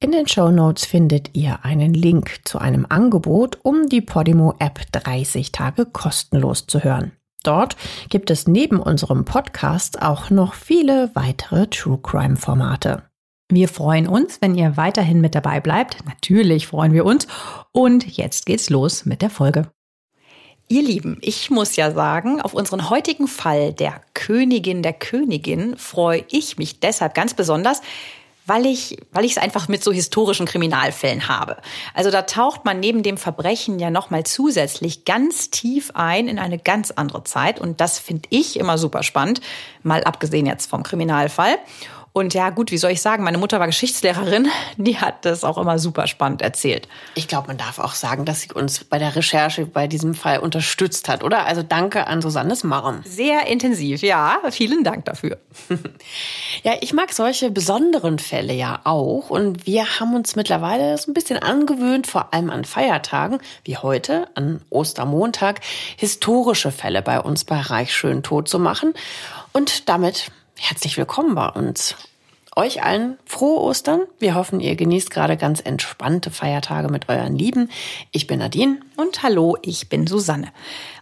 In den Show Notes findet ihr einen Link zu einem Angebot, um die Podimo App 30 Tage kostenlos zu hören. Dort gibt es neben unserem Podcast auch noch viele weitere True Crime Formate. Wir freuen uns, wenn ihr weiterhin mit dabei bleibt. Natürlich freuen wir uns. Und jetzt geht's los mit der Folge. Ihr Lieben, ich muss ja sagen, auf unseren heutigen Fall der Königin der Königin freue ich mich deshalb ganz besonders, weil ich, weil ich es einfach mit so historischen Kriminalfällen habe. Also da taucht man neben dem Verbrechen ja nochmal zusätzlich ganz tief ein in eine ganz andere Zeit und das finde ich immer super spannend, mal abgesehen jetzt vom Kriminalfall. Und ja, gut, wie soll ich sagen, meine Mutter war Geschichtslehrerin, die hat das auch immer super spannend erzählt. Ich glaube, man darf auch sagen, dass sie uns bei der Recherche bei diesem Fall unterstützt hat, oder? Also danke an Susannes Marm. Sehr intensiv, ja. Vielen Dank dafür. ja, ich mag solche besonderen Fälle ja auch. Und wir haben uns mittlerweile so ein bisschen angewöhnt, vor allem an Feiertagen, wie heute, an Ostermontag, historische Fälle bei uns bei Reich schön tot zu machen. Und damit herzlich willkommen bei uns. Euch allen frohe Ostern. Wir hoffen, ihr genießt gerade ganz entspannte Feiertage mit euren Lieben. Ich bin Nadine. Und hallo, ich bin Susanne.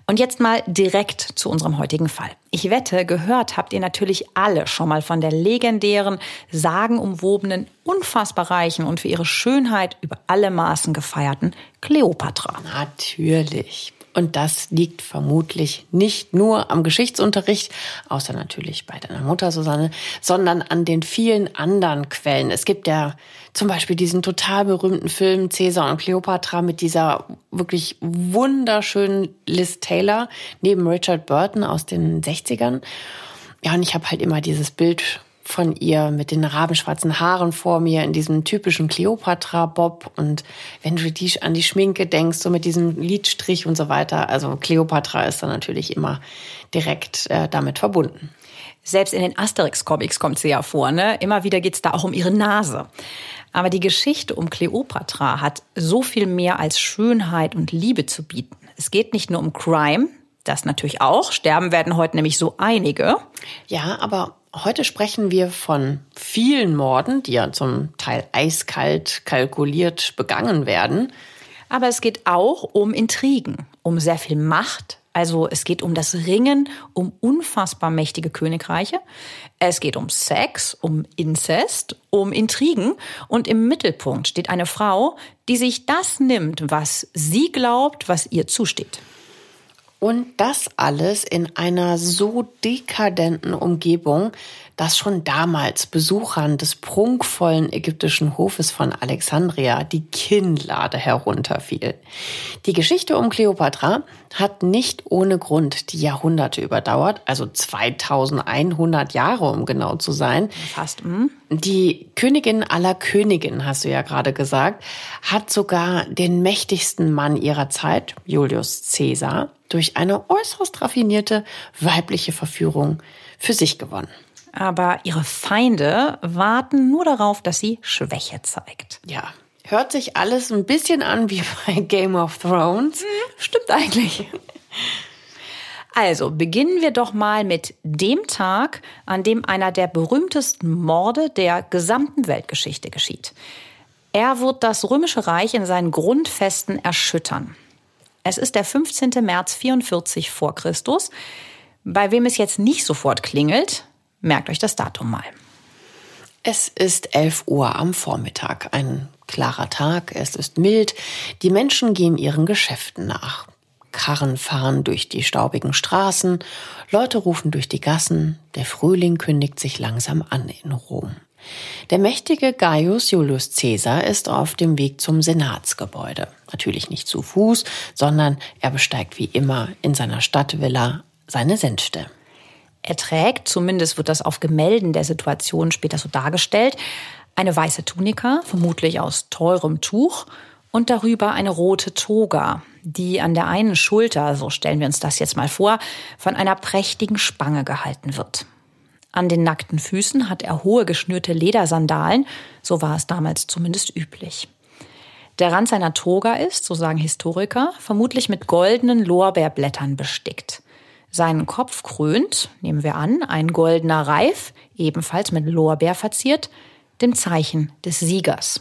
Und jetzt mal direkt zu unserem heutigen Fall. Ich wette, gehört habt ihr natürlich alle schon mal von der legendären, sagenumwobenen, unfassbar reichen und für ihre Schönheit über alle Maßen gefeierten Kleopatra. Natürlich. Und das liegt vermutlich nicht nur am Geschichtsunterricht, außer natürlich bei deiner Mutter Susanne, sondern an den vielen anderen Quellen. Es gibt ja zum Beispiel diesen total berühmten Film Caesar und Cleopatra mit dieser wirklich wunderschönen Liz Taylor neben Richard Burton aus den 60ern. Ja, und ich habe halt immer dieses Bild von ihr mit den rabenschwarzen Haaren vor mir in diesem typischen Cleopatra-Bob. Und wenn du die, an die Schminke denkst, so mit diesem Lidstrich und so weiter, also Cleopatra ist dann natürlich immer direkt äh, damit verbunden. Selbst in den Asterix-Comics kommt sie ja vor, ne? Immer wieder geht's da auch um ihre Nase. Aber die Geschichte um Cleopatra hat so viel mehr als Schönheit und Liebe zu bieten. Es geht nicht nur um Crime, das natürlich auch. Sterben werden heute nämlich so einige. Ja, aber Heute sprechen wir von vielen Morden, die ja zum Teil eiskalt kalkuliert begangen werden. Aber es geht auch um Intrigen, um sehr viel Macht. Also es geht um das Ringen um unfassbar mächtige Königreiche. Es geht um Sex, um Inzest, um Intrigen. Und im Mittelpunkt steht eine Frau, die sich das nimmt, was sie glaubt, was ihr zusteht. Und das alles in einer so dekadenten Umgebung, dass schon damals Besuchern des prunkvollen ägyptischen Hofes von Alexandria die Kinnlade herunterfiel. Die Geschichte um Kleopatra hat nicht ohne Grund die Jahrhunderte überdauert, also 2100 Jahre, um genau zu sein. Fast. Hm? Die Königin aller Königinnen, hast du ja gerade gesagt, hat sogar den mächtigsten Mann ihrer Zeit, Julius Caesar, durch eine äußerst raffinierte weibliche Verführung für sich gewonnen. Aber ihre Feinde warten nur darauf, dass sie Schwäche zeigt. Ja, hört sich alles ein bisschen an wie bei Game of Thrones. Hm, stimmt eigentlich. Also beginnen wir doch mal mit dem Tag, an dem einer der berühmtesten Morde der gesamten Weltgeschichte geschieht. Er wird das römische Reich in seinen Grundfesten erschüttern. Es ist der 15. März 44 vor Christus. Bei wem es jetzt nicht sofort klingelt, merkt euch das Datum mal. Es ist 11 Uhr am Vormittag, ein klarer Tag, es ist mild, die Menschen gehen ihren Geschäften nach. Karren fahren durch die staubigen Straßen, Leute rufen durch die Gassen, der Frühling kündigt sich langsam an in Rom. Der mächtige Gaius Julius Caesar ist auf dem Weg zum Senatsgebäude. Natürlich nicht zu Fuß, sondern er besteigt wie immer in seiner Stadtvilla seine Sänfte. Er trägt, zumindest wird das auf Gemälden der Situation später so dargestellt, eine weiße Tunika, vermutlich aus teurem Tuch, und darüber eine rote Toga, die an der einen Schulter, so stellen wir uns das jetzt mal vor, von einer prächtigen Spange gehalten wird. An den nackten Füßen hat er hohe geschnürte Ledersandalen, so war es damals zumindest üblich. Der Rand seiner Toga ist, so sagen Historiker, vermutlich mit goldenen Lorbeerblättern bestickt. Seinen Kopf krönt, nehmen wir an, ein goldener Reif, ebenfalls mit Lorbeer verziert, dem Zeichen des Siegers.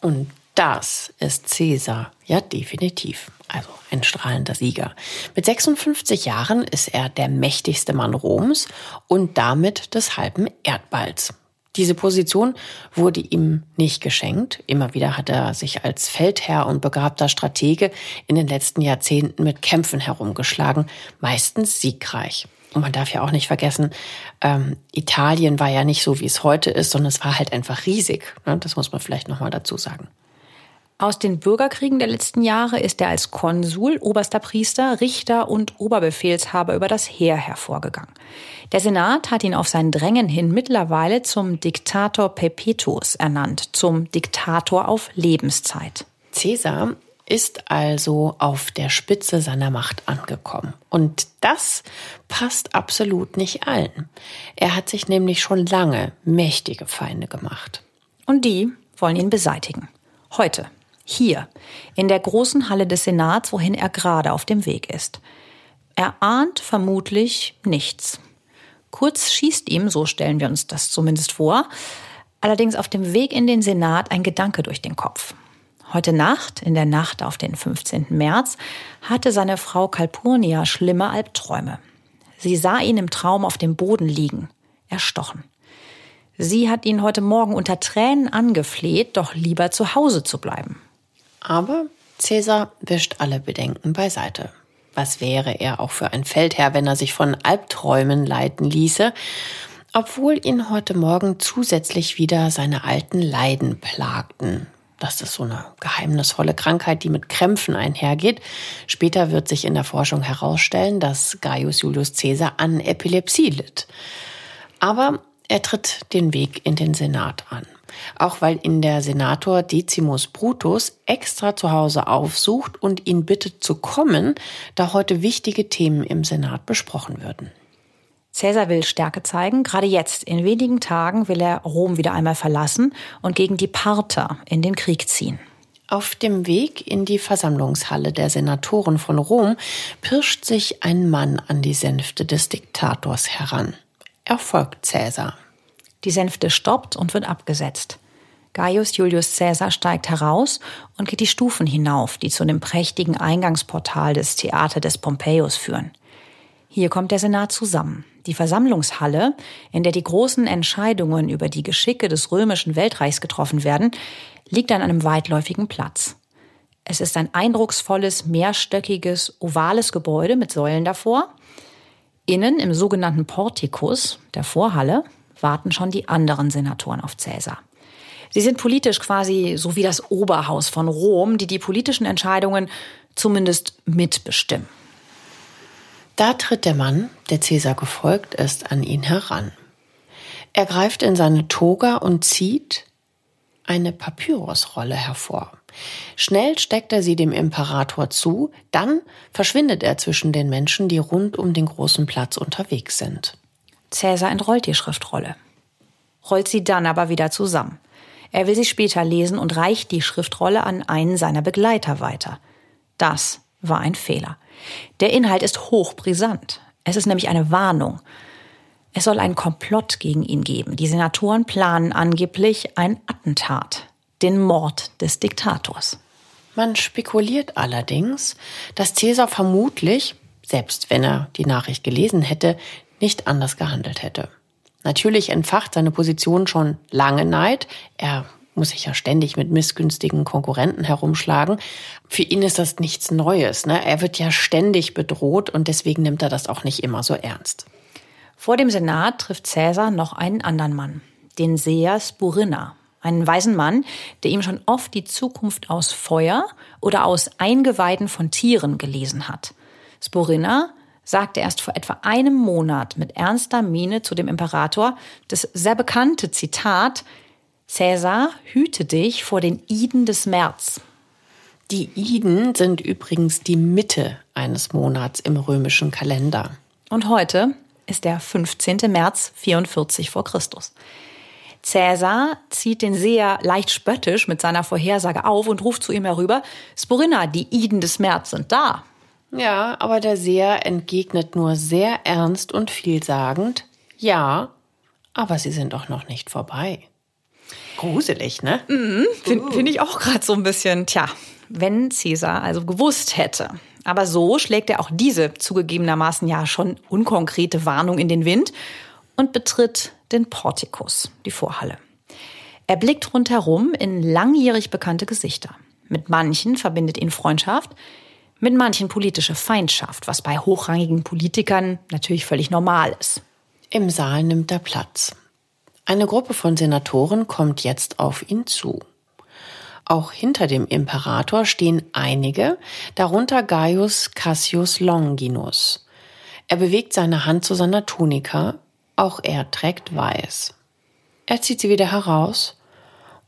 Und das ist Cäsar, ja definitiv. Also ein strahlender Sieger. Mit 56 Jahren ist er der mächtigste Mann Roms und damit des halben Erdballs. Diese Position wurde ihm nicht geschenkt. Immer wieder hat er sich als Feldherr und begabter Stratege in den letzten Jahrzehnten mit Kämpfen herumgeschlagen, meistens siegreich. Und man darf ja auch nicht vergessen, ähm, Italien war ja nicht so, wie es heute ist, sondern es war halt einfach riesig. Ne? Das muss man vielleicht nochmal dazu sagen. Aus den Bürgerkriegen der letzten Jahre ist er als Konsul, oberster Priester, Richter und Oberbefehlshaber über das Heer hervorgegangen. Der Senat hat ihn auf sein Drängen hin mittlerweile zum Diktator Perpetuus ernannt, zum Diktator auf Lebenszeit. Caesar ist also auf der Spitze seiner Macht angekommen. Und das passt absolut nicht allen. Er hat sich nämlich schon lange mächtige Feinde gemacht. Und die wollen ihn beseitigen. Heute, hier, in der großen Halle des Senats, wohin er gerade auf dem Weg ist. Er ahnt vermutlich nichts. Kurz schießt ihm, so stellen wir uns das zumindest vor, allerdings auf dem Weg in den Senat ein Gedanke durch den Kopf. Heute Nacht, in der Nacht auf den 15. März, hatte seine Frau Calpurnia schlimme Albträume. Sie sah ihn im Traum auf dem Boden liegen, erstochen. Sie hat ihn heute Morgen unter Tränen angefleht, doch lieber zu Hause zu bleiben. Aber Cäsar wischt alle Bedenken beiseite. Was wäre er auch für ein Feldherr, wenn er sich von Albträumen leiten ließe, obwohl ihn heute Morgen zusätzlich wieder seine alten Leiden plagten. Das ist so eine geheimnisvolle Krankheit, die mit Krämpfen einhergeht. Später wird sich in der Forschung herausstellen, dass Gaius Julius Caesar an Epilepsie litt. Aber er tritt den Weg in den Senat an. Auch weil ihn der Senator Decimus Brutus extra zu Hause aufsucht und ihn bittet zu kommen, da heute wichtige Themen im Senat besprochen würden. Cäsar will Stärke zeigen. Gerade jetzt, in wenigen Tagen, will er Rom wieder einmal verlassen und gegen die Parther in den Krieg ziehen. Auf dem Weg in die Versammlungshalle der Senatoren von Rom pirscht sich ein Mann an die Sänfte des Diktators heran. Er folgt Cäsar. Die Sänfte stoppt und wird abgesetzt. Gaius Julius Caesar steigt heraus und geht die Stufen hinauf, die zu dem prächtigen Eingangsportal des Theater des Pompeius führen. Hier kommt der Senat zusammen. Die Versammlungshalle, in der die großen Entscheidungen über die Geschicke des römischen Weltreichs getroffen werden, liegt an einem weitläufigen Platz. Es ist ein eindrucksvolles, mehrstöckiges, ovales Gebäude mit Säulen davor. Innen im sogenannten Portikus, der Vorhalle, warten schon die anderen Senatoren auf Cäsar. Sie sind politisch quasi so wie das Oberhaus von Rom, die die politischen Entscheidungen zumindest mitbestimmen. Da tritt der Mann, der Cäsar gefolgt ist, an ihn heran. Er greift in seine Toga und zieht eine Papyrusrolle hervor. Schnell steckt er sie dem Imperator zu, dann verschwindet er zwischen den Menschen, die rund um den großen Platz unterwegs sind. Cäsar entrollt die Schriftrolle, rollt sie dann aber wieder zusammen. Er will sie später lesen und reicht die Schriftrolle an einen seiner Begleiter weiter. Das war ein Fehler. Der Inhalt ist hochbrisant. Es ist nämlich eine Warnung. Es soll einen Komplott gegen ihn geben. Die Senatoren planen angeblich ein Attentat, den Mord des Diktators. Man spekuliert allerdings, dass Caesar vermutlich, selbst wenn er die Nachricht gelesen hätte, nicht anders gehandelt hätte. Natürlich entfacht seine Position schon lange Neid. Er muss sich ja ständig mit missgünstigen Konkurrenten herumschlagen. Für ihn ist das nichts Neues. Ne? Er wird ja ständig bedroht und deswegen nimmt er das auch nicht immer so ernst. Vor dem Senat trifft Cäsar noch einen anderen Mann, den Seher Spurinna, einen weisen Mann, der ihm schon oft die Zukunft aus Feuer oder aus Eingeweiden von Tieren gelesen hat. Spurinna sagte erst vor etwa einem Monat mit ernster Miene zu dem Imperator das sehr bekannte Zitat Cäsar, hüte dich vor den Iden des März. Die Iden sind übrigens die Mitte eines Monats im römischen Kalender. Und heute ist der 15. März 44 vor Christus. Cäsar zieht den Seher leicht spöttisch mit seiner Vorhersage auf und ruft zu ihm herüber, Sporina, die Iden des März sind da. Ja, aber der Seher entgegnet nur sehr ernst und vielsagend, ja, aber sie sind doch noch nicht vorbei. Gruselig, ne? Mhm, Finde uh. find ich auch gerade so ein bisschen, tja, wenn Cäsar also gewusst hätte. Aber so schlägt er auch diese zugegebenermaßen ja schon unkonkrete Warnung in den Wind und betritt den Portikus, die Vorhalle. Er blickt rundherum in langjährig bekannte Gesichter. Mit manchen verbindet ihn Freundschaft, mit manchen politische Feindschaft, was bei hochrangigen Politikern natürlich völlig normal ist. Im Saal nimmt er Platz. Eine Gruppe von Senatoren kommt jetzt auf ihn zu. Auch hinter dem Imperator stehen einige, darunter Gaius Cassius Longinus. Er bewegt seine Hand zu seiner Tunika, auch er trägt weiß. Er zieht sie wieder heraus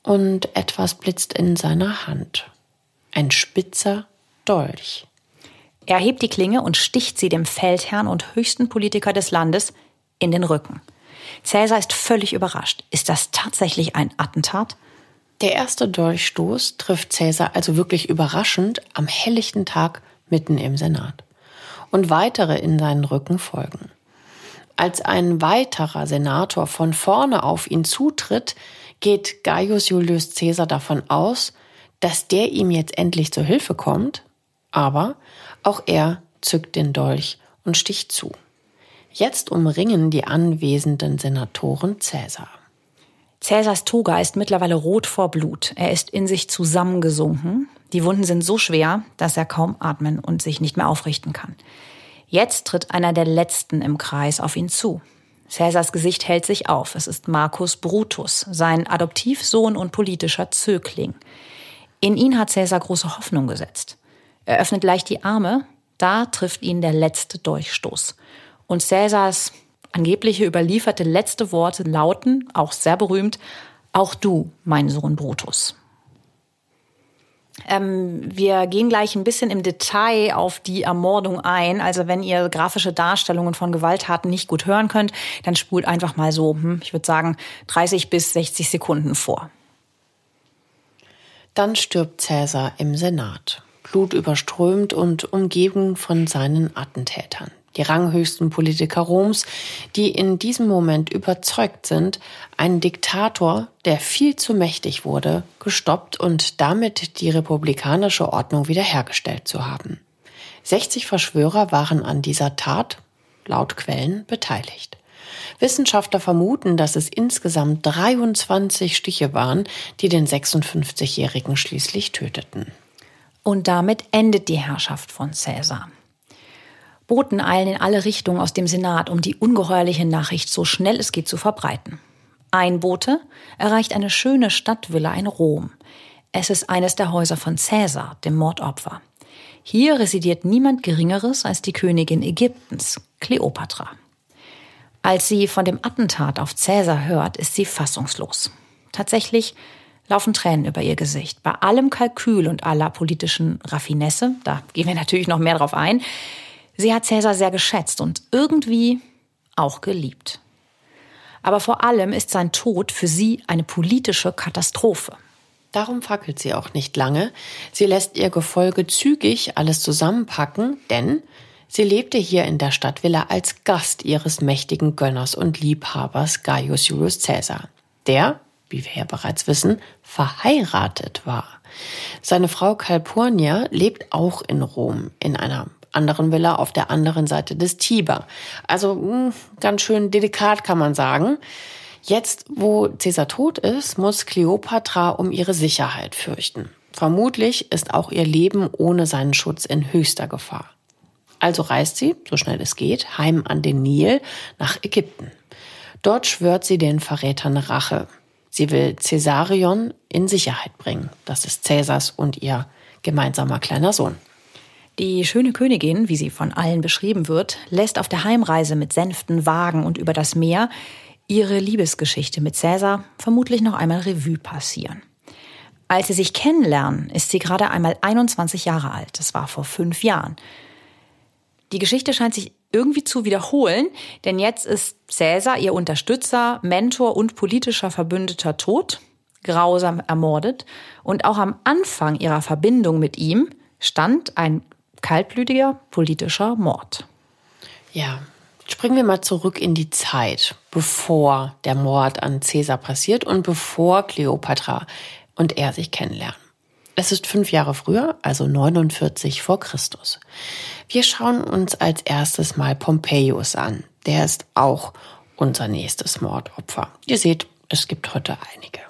und etwas blitzt in seiner Hand. Ein spitzer Dolch. Er hebt die Klinge und sticht sie dem Feldherrn und höchsten Politiker des Landes in den Rücken. Cäsar ist völlig überrascht. Ist das tatsächlich ein Attentat? Der erste Dolchstoß trifft Cäsar also wirklich überraschend am helllichten Tag mitten im Senat. Und weitere in seinen Rücken folgen. Als ein weiterer Senator von vorne auf ihn zutritt, geht Gaius Julius Caesar davon aus, dass der ihm jetzt endlich zur Hilfe kommt, aber auch er zückt den Dolch und sticht zu. Jetzt umringen die anwesenden Senatoren Cäsar. Cäsars Toga ist mittlerweile rot vor Blut. Er ist in sich zusammengesunken. Die Wunden sind so schwer, dass er kaum atmen und sich nicht mehr aufrichten kann. Jetzt tritt einer der Letzten im Kreis auf ihn zu. Cäsars Gesicht hält sich auf. Es ist Marcus Brutus, sein Adoptivsohn und politischer Zögling. In ihn hat Cäsar große Hoffnung gesetzt. Er öffnet leicht die Arme, da trifft ihn der letzte Durchstoß. Und Cäsars angebliche überlieferte letzte Worte lauten, auch sehr berühmt, auch du, mein Sohn Brutus. Ähm, wir gehen gleich ein bisschen im Detail auf die Ermordung ein. Also wenn ihr grafische Darstellungen von Gewalttaten nicht gut hören könnt, dann spult einfach mal so, hm, ich würde sagen, 30 bis 60 Sekunden vor. Dann stirbt Cäsar im Senat, blutüberströmt und umgeben von seinen Attentätern die ranghöchsten Politiker Roms, die in diesem Moment überzeugt sind, einen Diktator, der viel zu mächtig wurde, gestoppt und damit die republikanische Ordnung wiederhergestellt zu haben. 60 Verschwörer waren an dieser Tat, laut Quellen, beteiligt. Wissenschaftler vermuten, dass es insgesamt 23 Stiche waren, die den 56-Jährigen schließlich töteten. Und damit endet die Herrschaft von Caesar. Boten eilen in alle Richtungen aus dem Senat, um die ungeheuerliche Nachricht so schnell es geht zu verbreiten. Ein Bote erreicht eine schöne Stadtvilla in Rom. Es ist eines der Häuser von Caesar, dem Mordopfer. Hier residiert niemand Geringeres als die Königin Ägyptens, Kleopatra. Als sie von dem Attentat auf Caesar hört, ist sie fassungslos. Tatsächlich laufen Tränen über ihr Gesicht. Bei allem Kalkül und aller politischen Raffinesse, da gehen wir natürlich noch mehr drauf ein, Sie hat Cäsar sehr geschätzt und irgendwie auch geliebt. Aber vor allem ist sein Tod für sie eine politische Katastrophe. Darum fackelt sie auch nicht lange. Sie lässt ihr Gefolge zügig alles zusammenpacken, denn sie lebte hier in der Stadtvilla als Gast ihres mächtigen Gönners und Liebhabers Gaius Julius Caesar, der, wie wir ja bereits wissen, verheiratet war. Seine Frau Calpurnia lebt auch in Rom in einer anderen Villa auf der anderen Seite des Tiber. Also hm, ganz schön delikat kann man sagen. Jetzt, wo Caesar tot ist, muss Kleopatra um ihre Sicherheit fürchten. Vermutlich ist auch ihr Leben ohne seinen Schutz in höchster Gefahr. Also reist sie, so schnell es geht, heim an den Nil nach Ägypten. Dort schwört sie den Verrätern Rache. Sie will Caesarion in Sicherheit bringen. Das ist Cäsars und ihr gemeinsamer kleiner Sohn. Die schöne Königin, wie sie von allen beschrieben wird, lässt auf der Heimreise mit Sänften, Wagen und über das Meer ihre Liebesgeschichte mit Cäsar vermutlich noch einmal Revue passieren. Als sie sich kennenlernen, ist sie gerade einmal 21 Jahre alt. Das war vor fünf Jahren. Die Geschichte scheint sich irgendwie zu wiederholen, denn jetzt ist Cäsar, ihr Unterstützer, Mentor und politischer Verbündeter tot, grausam ermordet und auch am Anfang ihrer Verbindung mit ihm stand ein kaltblütiger politischer Mord. Ja, springen wir mal zurück in die Zeit, bevor der Mord an Cäsar passiert und bevor Kleopatra und er sich kennenlernen. Es ist fünf Jahre früher, also 49 vor Christus. Wir schauen uns als erstes mal Pompeius an. Der ist auch unser nächstes Mordopfer. Ihr seht, es gibt heute einige.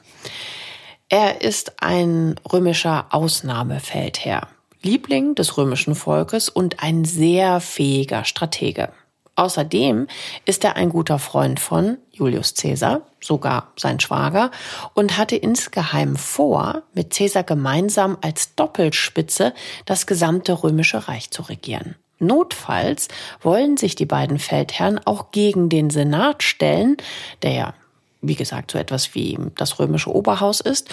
Er ist ein römischer Ausnahmefeldherr, Liebling des römischen Volkes und ein sehr fähiger Stratege. Außerdem ist er ein guter Freund von Julius Caesar, sogar sein Schwager, und hatte insgeheim vor, mit Caesar gemeinsam als Doppelspitze das gesamte römische Reich zu regieren. Notfalls wollen sich die beiden Feldherren auch gegen den Senat stellen, der ja, wie gesagt, so etwas wie das römische Oberhaus ist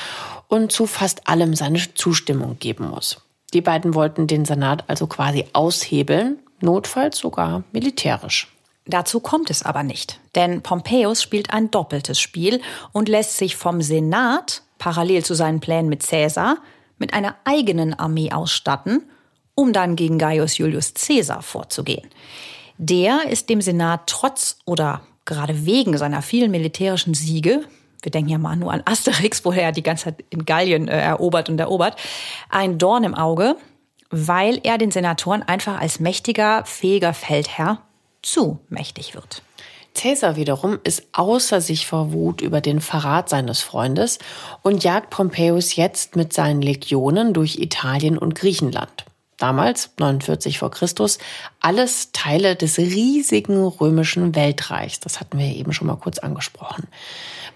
und zu fast allem seine Zustimmung geben muss. Die beiden wollten den Senat also quasi aushebeln notfalls sogar militärisch. Dazu kommt es aber nicht, denn Pompeius spielt ein doppeltes Spiel und lässt sich vom Senat, parallel zu seinen Plänen mit Caesar, mit einer eigenen Armee ausstatten, um dann gegen Gaius Julius Caesar vorzugehen. Der ist dem Senat trotz oder gerade wegen seiner vielen militärischen Siege, wir denken ja mal nur an Asterix, woher er die ganze Zeit in Gallien äh, erobert und erobert, ein Dorn im Auge, weil er den Senatoren einfach als mächtiger, fähiger Feldherr zu mächtig wird. Caesar wiederum ist außer sich vor Wut über den Verrat seines Freundes und jagt Pompeius jetzt mit seinen Legionen durch Italien und Griechenland. Damals, 49 vor Christus, alles Teile des riesigen römischen Weltreichs. Das hatten wir eben schon mal kurz angesprochen.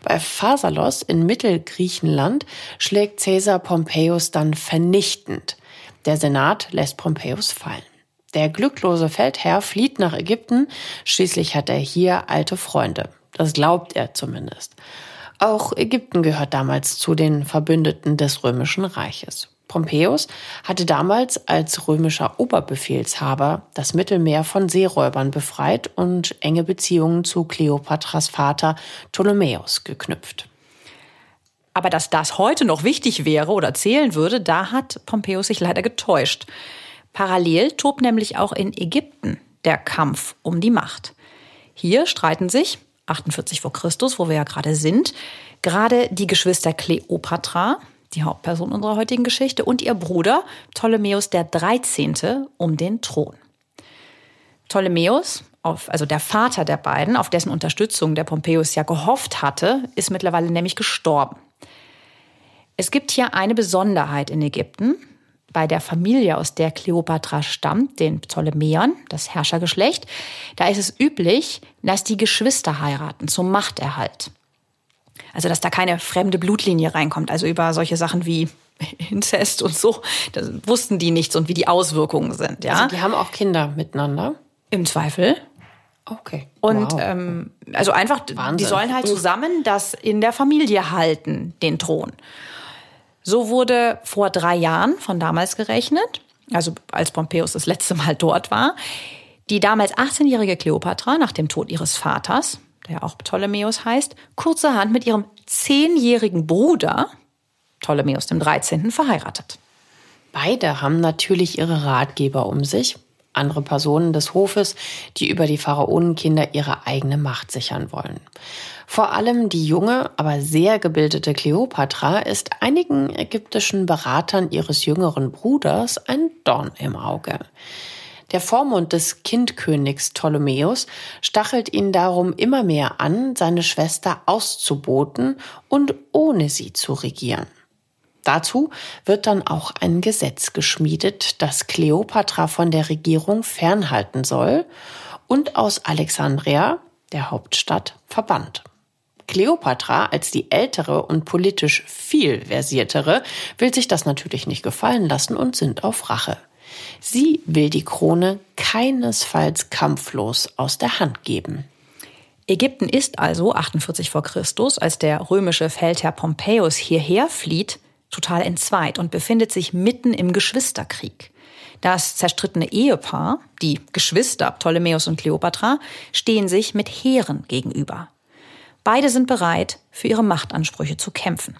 Bei Phasalos in Mittelgriechenland schlägt Caesar Pompeius dann vernichtend. Der Senat lässt Pompeius fallen. Der glücklose Feldherr flieht nach Ägypten, schließlich hat er hier alte Freunde. Das glaubt er zumindest. Auch Ägypten gehört damals zu den Verbündeten des römischen Reiches. Pompeius hatte damals als römischer Oberbefehlshaber das Mittelmeer von Seeräubern befreit und enge Beziehungen zu Kleopatras Vater Ptolemäus geknüpft. Aber dass das heute noch wichtig wäre oder zählen würde, da hat Pompeius sich leider getäuscht. Parallel tobt nämlich auch in Ägypten der Kampf um die Macht. Hier streiten sich, 48 vor Christus, wo wir ja gerade sind, gerade die Geschwister Kleopatra, die Hauptperson unserer heutigen Geschichte, und ihr Bruder Ptolemäus der 13. um den Thron. Ptolemäus, also der Vater der beiden, auf dessen Unterstützung der Pompeius ja gehofft hatte, ist mittlerweile nämlich gestorben. Es gibt hier eine Besonderheit in Ägypten. Bei der Familie, aus der Kleopatra stammt, den Ptolemäern, das Herrschergeschlecht, da ist es üblich, dass die Geschwister heiraten zum Machterhalt. Also, dass da keine fremde Blutlinie reinkommt. Also über solche Sachen wie Inzest und so, das wussten die nichts und wie die Auswirkungen sind. Ja? Also die haben auch Kinder miteinander? Im Zweifel. Okay. Und wow. ähm, also einfach, Wahnsinn. die sollen halt zusammen das in der Familie halten, den Thron. So wurde vor drei Jahren von damals gerechnet, also als Pompeius das letzte Mal dort war, die damals 18-jährige Kleopatra nach dem Tod ihres Vaters, der auch Ptolemäus heißt, kurzerhand mit ihrem zehnjährigen Bruder, Ptolemäus dem 13., verheiratet. Beide haben natürlich ihre Ratgeber um sich, andere Personen des Hofes, die über die Pharaonenkinder ihre eigene Macht sichern wollen. Vor allem die junge, aber sehr gebildete Kleopatra ist einigen ägyptischen Beratern ihres jüngeren Bruders ein Dorn im Auge. Der Vormund des Kindkönigs Ptolemäus stachelt ihn darum immer mehr an, seine Schwester auszuboten und ohne sie zu regieren. Dazu wird dann auch ein Gesetz geschmiedet, das Kleopatra von der Regierung fernhalten soll und aus Alexandria, der Hauptstadt, verbannt. Kleopatra als die ältere und politisch viel versiertere will sich das natürlich nicht gefallen lassen und sind auf Rache. Sie will die Krone keinesfalls kampflos aus der Hand geben. Ägypten ist also 48 vor Christus, als der römische Feldherr Pompeius hierher flieht, total entzweit und befindet sich mitten im Geschwisterkrieg. Das zerstrittene Ehepaar, die Geschwister Ptolemäus und Kleopatra, stehen sich mit Heeren gegenüber. Beide sind bereit, für ihre Machtansprüche zu kämpfen.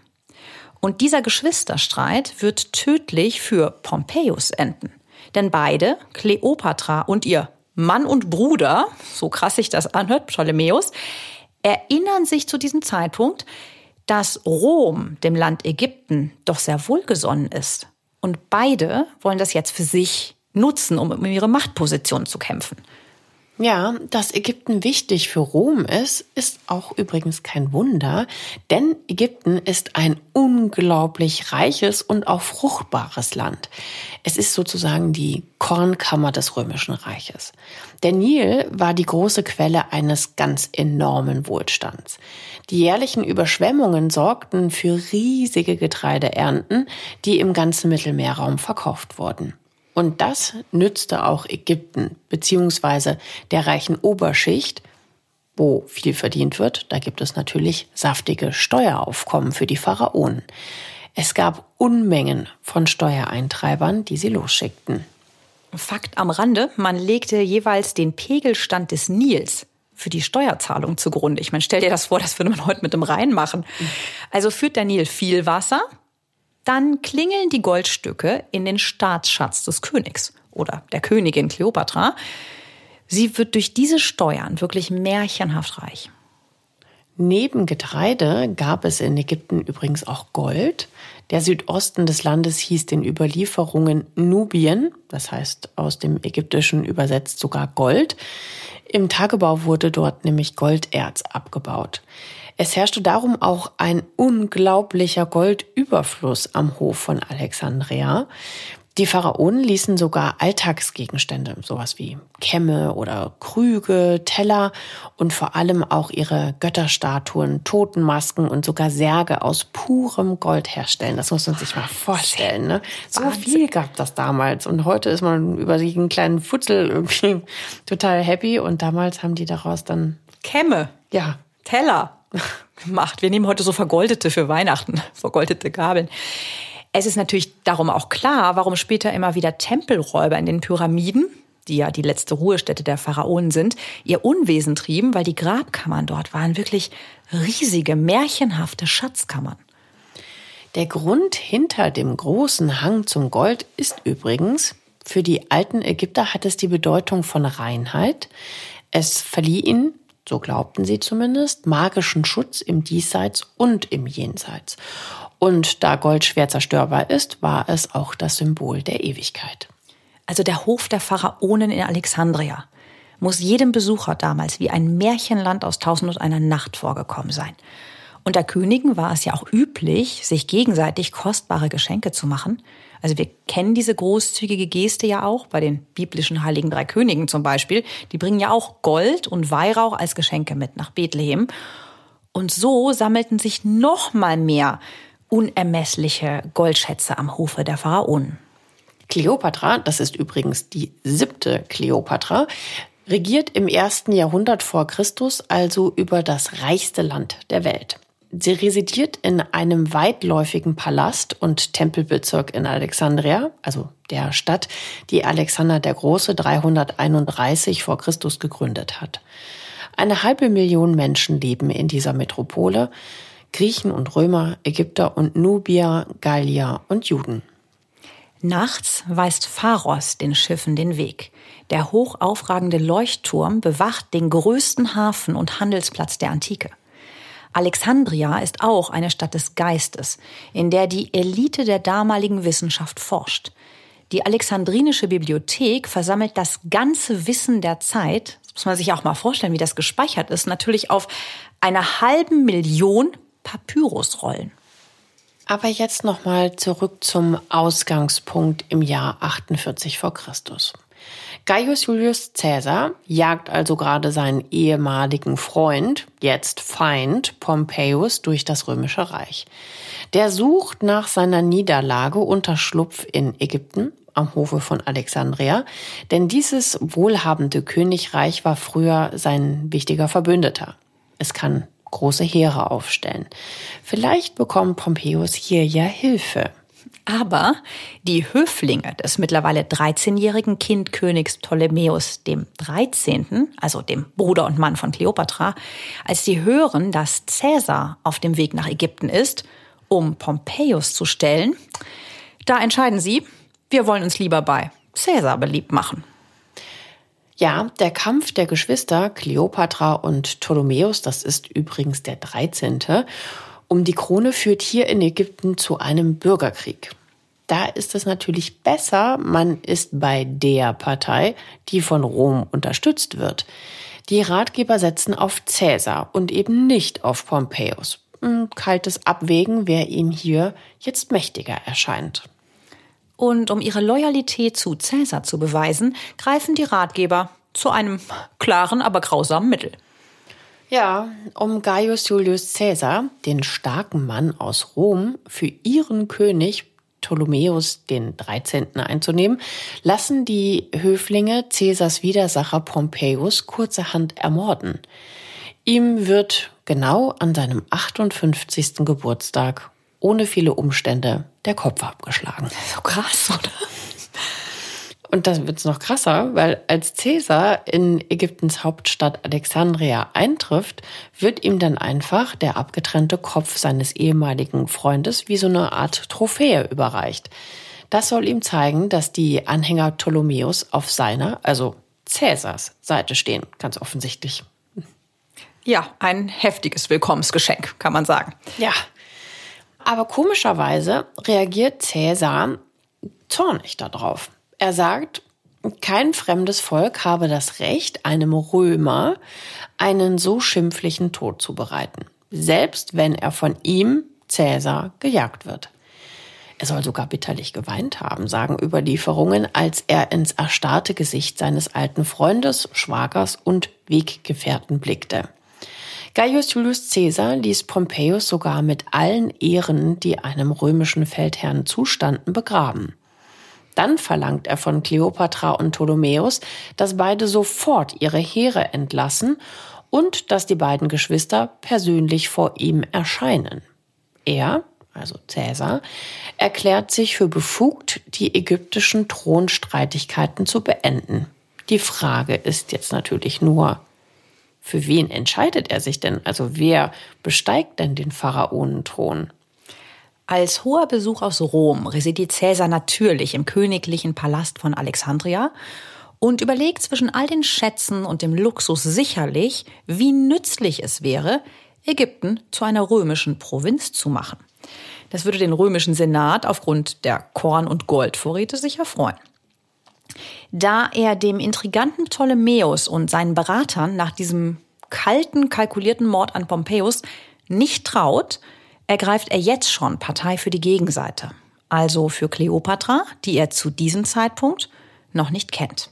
Und dieser Geschwisterstreit wird tödlich für Pompeius enden. Denn beide, Kleopatra und ihr Mann und Bruder, so krass sich das anhört, Ptolemäus, erinnern sich zu diesem Zeitpunkt, dass Rom dem Land Ägypten doch sehr wohlgesonnen ist. Und beide wollen das jetzt für sich nutzen, um um ihre Machtposition zu kämpfen. Ja, dass Ägypten wichtig für Rom ist, ist auch übrigens kein Wunder, denn Ägypten ist ein unglaublich reiches und auch fruchtbares Land. Es ist sozusagen die Kornkammer des römischen Reiches. Der Nil war die große Quelle eines ganz enormen Wohlstands. Die jährlichen Überschwemmungen sorgten für riesige Getreideernten, die im ganzen Mittelmeerraum verkauft wurden. Und das nützte auch Ägypten beziehungsweise der reichen Oberschicht, wo viel verdient wird. Da gibt es natürlich saftige Steueraufkommen für die Pharaonen. Es gab Unmengen von Steuereintreibern, die sie losschickten. Fakt am Rande, man legte jeweils den Pegelstand des Nils für die Steuerzahlung zugrunde. Ich meine, stell dir das vor, das würde man heute mit dem Rhein machen. Also führt der Nil viel Wasser, dann klingeln die Goldstücke in den Staatsschatz des Königs oder der Königin Kleopatra. Sie wird durch diese Steuern wirklich märchenhaft reich. Neben Getreide gab es in Ägypten übrigens auch Gold. Der Südosten des Landes hieß den Überlieferungen Nubien, das heißt aus dem Ägyptischen übersetzt sogar Gold. Im Tagebau wurde dort nämlich Golderz abgebaut. Es herrschte darum auch ein unglaublicher Goldüberfluss am Hof von Alexandria. Die Pharaonen ließen sogar Alltagsgegenstände, sowas wie Kämme oder Krüge, Teller und vor allem auch ihre Götterstatuen, Totenmasken und sogar Särge aus purem Gold herstellen. Das muss man sich mal vorstellen. Ne? So viel gab das damals. Und heute ist man über einen kleinen Futzel irgendwie total happy. Und damals haben die daraus dann Kämme. Ja. Teller gemacht. Wir nehmen heute so vergoldete für Weihnachten, vergoldete Gabeln. Es ist natürlich darum auch klar, warum später immer wieder Tempelräuber in den Pyramiden, die ja die letzte Ruhestätte der Pharaonen sind, ihr Unwesen trieben, weil die Grabkammern dort waren wirklich riesige, märchenhafte Schatzkammern. Der Grund hinter dem großen Hang zum Gold ist übrigens, für die alten Ägypter hat es die Bedeutung von Reinheit. Es verlieh ihnen so glaubten sie zumindest, magischen Schutz im Diesseits und im Jenseits. Und da Gold schwer zerstörbar ist, war es auch das Symbol der Ewigkeit. Also der Hof der Pharaonen in Alexandria muss jedem Besucher damals wie ein Märchenland aus Tausend und einer Nacht vorgekommen sein. Unter Königen war es ja auch üblich, sich gegenseitig kostbare Geschenke zu machen. Also wir kennen diese großzügige Geste ja auch bei den biblischen Heiligen Drei Königen zum Beispiel. Die bringen ja auch Gold und Weihrauch als Geschenke mit nach Bethlehem. Und so sammelten sich noch mal mehr unermessliche Goldschätze am Hofe der Pharaonen. Kleopatra, das ist übrigens die siebte Kleopatra, regiert im ersten Jahrhundert vor Christus also über das reichste Land der Welt. Sie residiert in einem weitläufigen Palast und Tempelbezirk in Alexandria, also der Stadt, die Alexander der Große 331 vor Christus gegründet hat. Eine halbe Million Menschen leben in dieser Metropole. Griechen und Römer, Ägypter und Nubier, Gallier und Juden. Nachts weist Pharos den Schiffen den Weg. Der hoch aufragende Leuchtturm bewacht den größten Hafen und Handelsplatz der Antike. Alexandria ist auch eine Stadt des Geistes, in der die Elite der damaligen Wissenschaft forscht. Die Alexandrinische Bibliothek versammelt das ganze Wissen der Zeit, das muss man sich auch mal vorstellen, wie das gespeichert ist, natürlich auf einer halben Million Papyrusrollen. Aber jetzt nochmal zurück zum Ausgangspunkt im Jahr 48 vor Christus. Gaius Julius Caesar jagt also gerade seinen ehemaligen Freund, jetzt Feind, Pompeius durch das römische Reich. Der sucht nach seiner Niederlage Unterschlupf in Ägypten am Hofe von Alexandria, denn dieses wohlhabende Königreich war früher sein wichtiger Verbündeter. Es kann große Heere aufstellen. Vielleicht bekommt Pompeius hier ja Hilfe. Aber die Höflinge des mittlerweile 13-jährigen Kindkönigs Ptolemäus dem 13., also dem Bruder und Mann von Kleopatra, als sie hören, dass Caesar auf dem Weg nach Ägypten ist, um Pompeius zu stellen, da entscheiden sie, wir wollen uns lieber bei Caesar beliebt machen. Ja, der Kampf der Geschwister Kleopatra und Ptolemäus, das ist übrigens der 13 um die Krone führt hier in Ägypten zu einem Bürgerkrieg. Da ist es natürlich besser, man ist bei der Partei, die von Rom unterstützt wird. Die Ratgeber setzen auf Cäsar und eben nicht auf Pompeius. Ein kaltes Abwägen, wer ihm hier jetzt mächtiger erscheint. Und um ihre Loyalität zu Cäsar zu beweisen, greifen die Ratgeber zu einem klaren, aber grausamen Mittel. Ja, um Gaius Julius Caesar, den starken Mann aus Rom, für ihren König Ptolemäus den 13. einzunehmen, lassen die Höflinge Caesars Widersacher Pompeius kurzerhand ermorden. Ihm wird genau an seinem 58. Geburtstag ohne viele Umstände der Kopf abgeschlagen. So krass, oder? Und das wird's noch krasser, weil als Caesar in Ägyptens Hauptstadt Alexandria eintrifft, wird ihm dann einfach der abgetrennte Kopf seines ehemaligen Freundes wie so eine Art Trophäe überreicht. Das soll ihm zeigen, dass die Anhänger Ptolemäus auf seiner, also Caesars Seite stehen, ganz offensichtlich. Ja, ein heftiges Willkommensgeschenk, kann man sagen. Ja. Aber komischerweise reagiert Caesar zornig darauf. Er sagt, kein fremdes Volk habe das Recht, einem Römer einen so schimpflichen Tod zu bereiten, selbst wenn er von ihm, Cäsar, gejagt wird. Er soll sogar bitterlich geweint haben, sagen Überlieferungen, als er ins erstarrte Gesicht seines alten Freundes, Schwagers und Weggefährten blickte. Gaius Julius Caesar ließ Pompeius sogar mit allen Ehren, die einem römischen Feldherrn zustanden, begraben. Dann verlangt er von Kleopatra und Ptolemäus, dass beide sofort ihre Heere entlassen und dass die beiden Geschwister persönlich vor ihm erscheinen. Er, also Cäsar, erklärt sich für befugt, die ägyptischen Thronstreitigkeiten zu beenden. Die Frage ist jetzt natürlich nur, für wen entscheidet er sich denn? Also wer besteigt denn den Pharaonenthron? Als hoher Besuch aus Rom residiert Cäsar natürlich im königlichen Palast von Alexandria und überlegt zwischen all den Schätzen und dem Luxus sicherlich, wie nützlich es wäre, Ägypten zu einer römischen Provinz zu machen. Das würde den römischen Senat aufgrund der Korn- und Goldvorräte sicher freuen. Da er dem intriganten Ptolemäus und seinen Beratern nach diesem kalten, kalkulierten Mord an Pompeius nicht traut, ergreift er jetzt schon Partei für die Gegenseite, also für Kleopatra, die er zu diesem Zeitpunkt noch nicht kennt.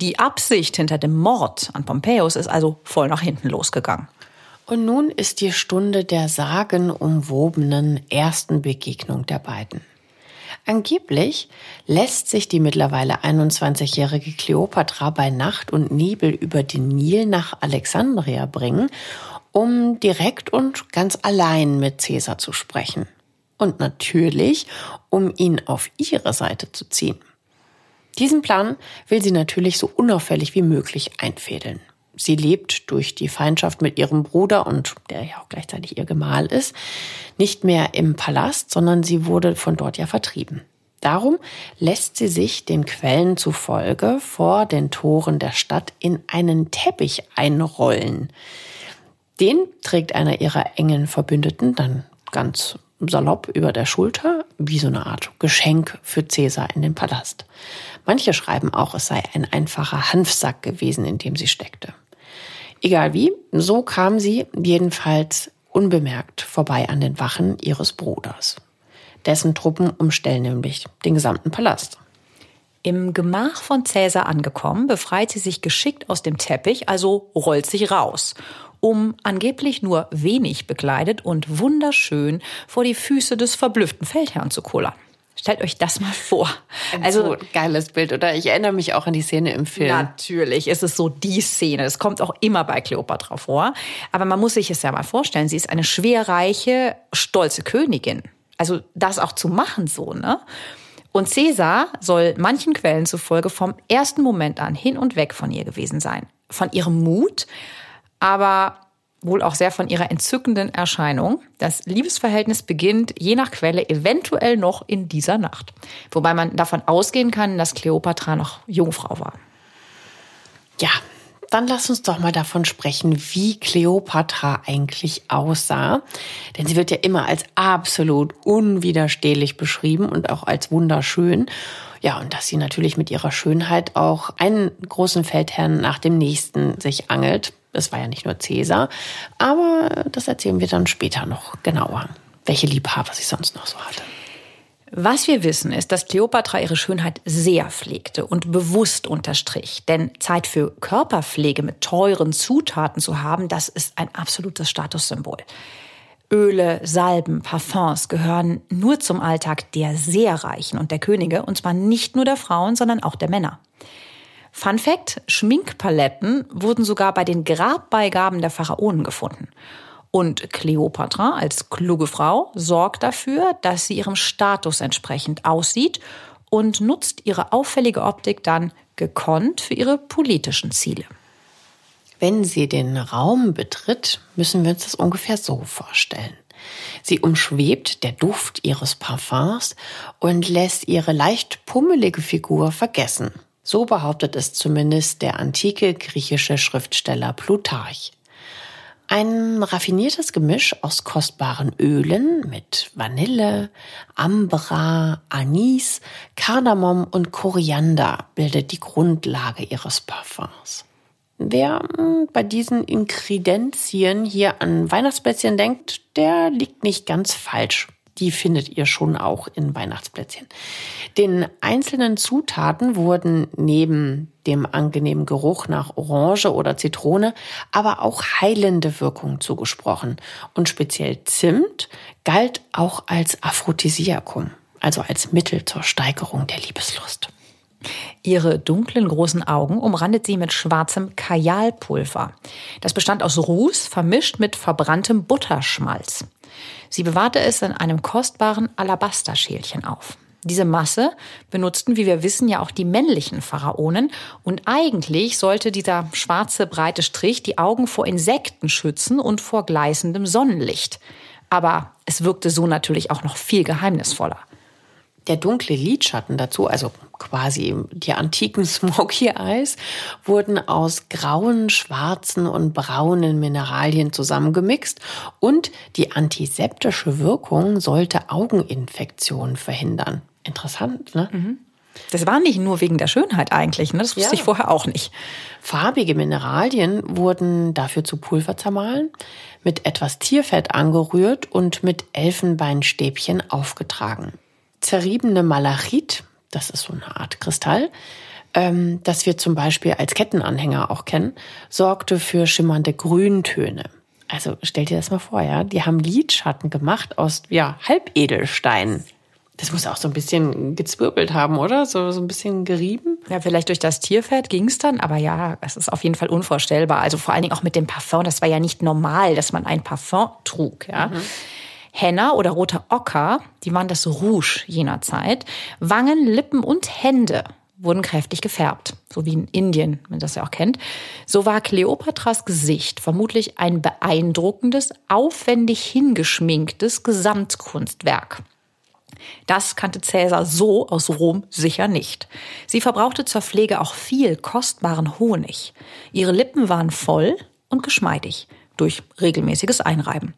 Die Absicht hinter dem Mord an Pompeius ist also voll nach hinten losgegangen. Und nun ist die Stunde der sagenumwobenen ersten Begegnung der beiden. Angeblich lässt sich die mittlerweile 21-jährige Kleopatra bei Nacht und Nebel über den Nil nach Alexandria bringen um direkt und ganz allein mit Cäsar zu sprechen. Und natürlich, um ihn auf ihre Seite zu ziehen. Diesen Plan will sie natürlich so unauffällig wie möglich einfädeln. Sie lebt durch die Feindschaft mit ihrem Bruder und der ja auch gleichzeitig ihr Gemahl ist, nicht mehr im Palast, sondern sie wurde von dort ja vertrieben. Darum lässt sie sich den Quellen zufolge vor den Toren der Stadt in einen Teppich einrollen. Den trägt einer ihrer engen Verbündeten dann ganz salopp über der Schulter, wie so eine Art Geschenk für Cäsar in den Palast. Manche schreiben auch, es sei ein einfacher Hanfsack gewesen, in dem sie steckte. Egal wie, so kam sie jedenfalls unbemerkt vorbei an den Wachen ihres Bruders. Dessen Truppen umstellen nämlich den gesamten Palast. Im Gemach von Cäsar angekommen, befreit sie sich geschickt aus dem Teppich, also rollt sich raus um angeblich nur wenig bekleidet und wunderschön vor die Füße des verblüfften Feldherrn zu kullern. Stellt euch das mal vor. Also so geiles Bild, oder? Ich erinnere mich auch an die Szene im Film. Natürlich ist es so die Szene. Es kommt auch immer bei Kleopatra vor. Aber man muss sich es ja mal vorstellen. Sie ist eine schwerreiche, stolze Königin. Also das auch zu machen so, ne? Und Caesar soll manchen Quellen zufolge vom ersten Moment an hin und weg von ihr gewesen sein. Von ihrem Mut, aber wohl auch sehr von ihrer entzückenden Erscheinung. Das Liebesverhältnis beginnt je nach Quelle eventuell noch in dieser Nacht. Wobei man davon ausgehen kann, dass Kleopatra noch Jungfrau war. Ja, dann lass uns doch mal davon sprechen, wie Kleopatra eigentlich aussah. Denn sie wird ja immer als absolut unwiderstehlich beschrieben und auch als wunderschön. Ja, und dass sie natürlich mit ihrer Schönheit auch einen großen Feldherrn nach dem nächsten sich angelt. Es war ja nicht nur Cäsar, aber das erzählen wir dann später noch genauer, welche Liebhaber sie sonst noch so hatte. Was wir wissen, ist, dass Kleopatra ihre Schönheit sehr pflegte und bewusst unterstrich. Denn Zeit für Körperpflege mit teuren Zutaten zu haben, das ist ein absolutes Statussymbol. Öle, Salben, Parfums gehören nur zum Alltag der sehr Reichen und der Könige, und zwar nicht nur der Frauen, sondern auch der Männer. Fun Fact, Schminkpaletten wurden sogar bei den Grabbeigaben der Pharaonen gefunden. Und Kleopatra als kluge Frau sorgt dafür, dass sie ihrem Status entsprechend aussieht und nutzt ihre auffällige Optik dann gekonnt für ihre politischen Ziele. Wenn sie den Raum betritt, müssen wir uns das ungefähr so vorstellen. Sie umschwebt der Duft ihres Parfums und lässt ihre leicht pummelige Figur vergessen. So behauptet es zumindest der antike griechische Schriftsteller Plutarch. Ein raffiniertes Gemisch aus kostbaren Ölen mit Vanille, Ambra, Anis, Kardamom und Koriander bildet die Grundlage ihres Parfums. Wer hm, bei diesen Inkredenzien hier an Weihnachtsplätzchen denkt, der liegt nicht ganz falsch die findet ihr schon auch in Weihnachtsplätzchen. Den einzelnen Zutaten wurden neben dem angenehmen Geruch nach Orange oder Zitrone aber auch heilende Wirkungen zugesprochen. Und speziell Zimt galt auch als Aphrodisiakum, also als Mittel zur Steigerung der Liebeslust. Ihre dunklen großen Augen umrandet sie mit schwarzem Kajalpulver. Das bestand aus Ruß vermischt mit verbranntem Butterschmalz. Sie bewahrte es in einem kostbaren Alabasterschälchen auf. Diese Masse benutzten, wie wir wissen, ja auch die männlichen Pharaonen. Und eigentlich sollte dieser schwarze breite Strich die Augen vor Insekten schützen und vor gleißendem Sonnenlicht. Aber es wirkte so natürlich auch noch viel geheimnisvoller. Der dunkle Lidschatten dazu, also quasi die antiken Smoky Eyes, wurden aus grauen, schwarzen und braunen Mineralien zusammengemixt und die antiseptische Wirkung sollte Augeninfektionen verhindern. Interessant, ne? Mhm. Das war nicht nur wegen der Schönheit eigentlich, ne? das wusste ja. ich vorher auch nicht. Farbige Mineralien wurden dafür zu Pulver zermahlen, mit etwas Tierfett angerührt und mit Elfenbeinstäbchen aufgetragen zerriebene Malachit, das ist so eine Art Kristall, ähm, das wir zum Beispiel als Kettenanhänger auch kennen, sorgte für schimmernde Grüntöne. Also stell dir das mal vor, ja, die haben Lidschatten gemacht aus ja Halbedelsteinen. Das muss auch so ein bisschen gezwirbelt haben, oder? So, so ein bisschen gerieben. Ja, vielleicht durch das Tierfett ging es dann, aber ja, es ist auf jeden Fall unvorstellbar. Also vor allen Dingen auch mit dem Parfum. Das war ja nicht normal, dass man ein Parfum trug, ja. Mhm. Henna oder roter Ocker, die waren das Rouge jener Zeit. Wangen, Lippen und Hände wurden kräftig gefärbt, so wie in Indien, wenn man das ja auch kennt. So war Kleopatras Gesicht vermutlich ein beeindruckendes, aufwendig hingeschminktes Gesamtkunstwerk. Das kannte Cäsar so aus Rom sicher nicht. Sie verbrauchte zur Pflege auch viel kostbaren Honig. Ihre Lippen waren voll und geschmeidig durch regelmäßiges Einreiben.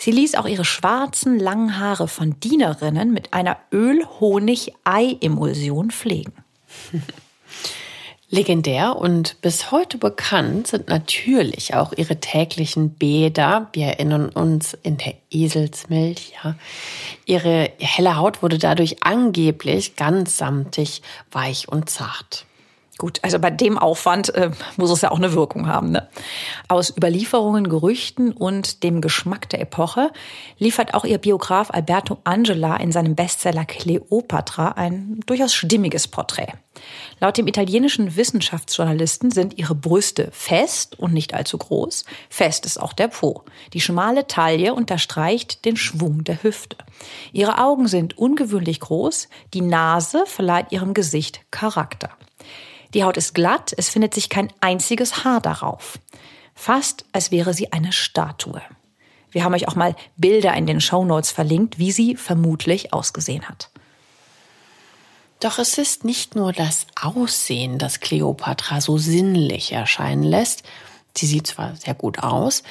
Sie ließ auch ihre schwarzen, langen Haare von Dienerinnen mit einer Öl-Honig-Ei-Emulsion pflegen. Legendär und bis heute bekannt sind natürlich auch ihre täglichen Bäder. Wir erinnern uns in der Eselsmilch, ja. Ihre helle Haut wurde dadurch angeblich ganz samtig, weich und zart. Gut, also bei dem Aufwand äh, muss es ja auch eine Wirkung haben. Ne? Aus Überlieferungen, Gerüchten und dem Geschmack der Epoche liefert auch ihr Biograf Alberto Angela in seinem Bestseller Cleopatra ein durchaus stimmiges Porträt. Laut dem italienischen Wissenschaftsjournalisten sind ihre Brüste fest und nicht allzu groß. Fest ist auch der Po. Die schmale Taille unterstreicht den Schwung der Hüfte. Ihre Augen sind ungewöhnlich groß. Die Nase verleiht ihrem Gesicht Charakter. Die Haut ist glatt, es findet sich kein einziges Haar darauf. Fast als wäre sie eine Statue. Wir haben euch auch mal Bilder in den Show Notes verlinkt, wie sie vermutlich ausgesehen hat. Doch es ist nicht nur das Aussehen, das Kleopatra so sinnlich erscheinen lässt. Sie sieht zwar sehr gut aus,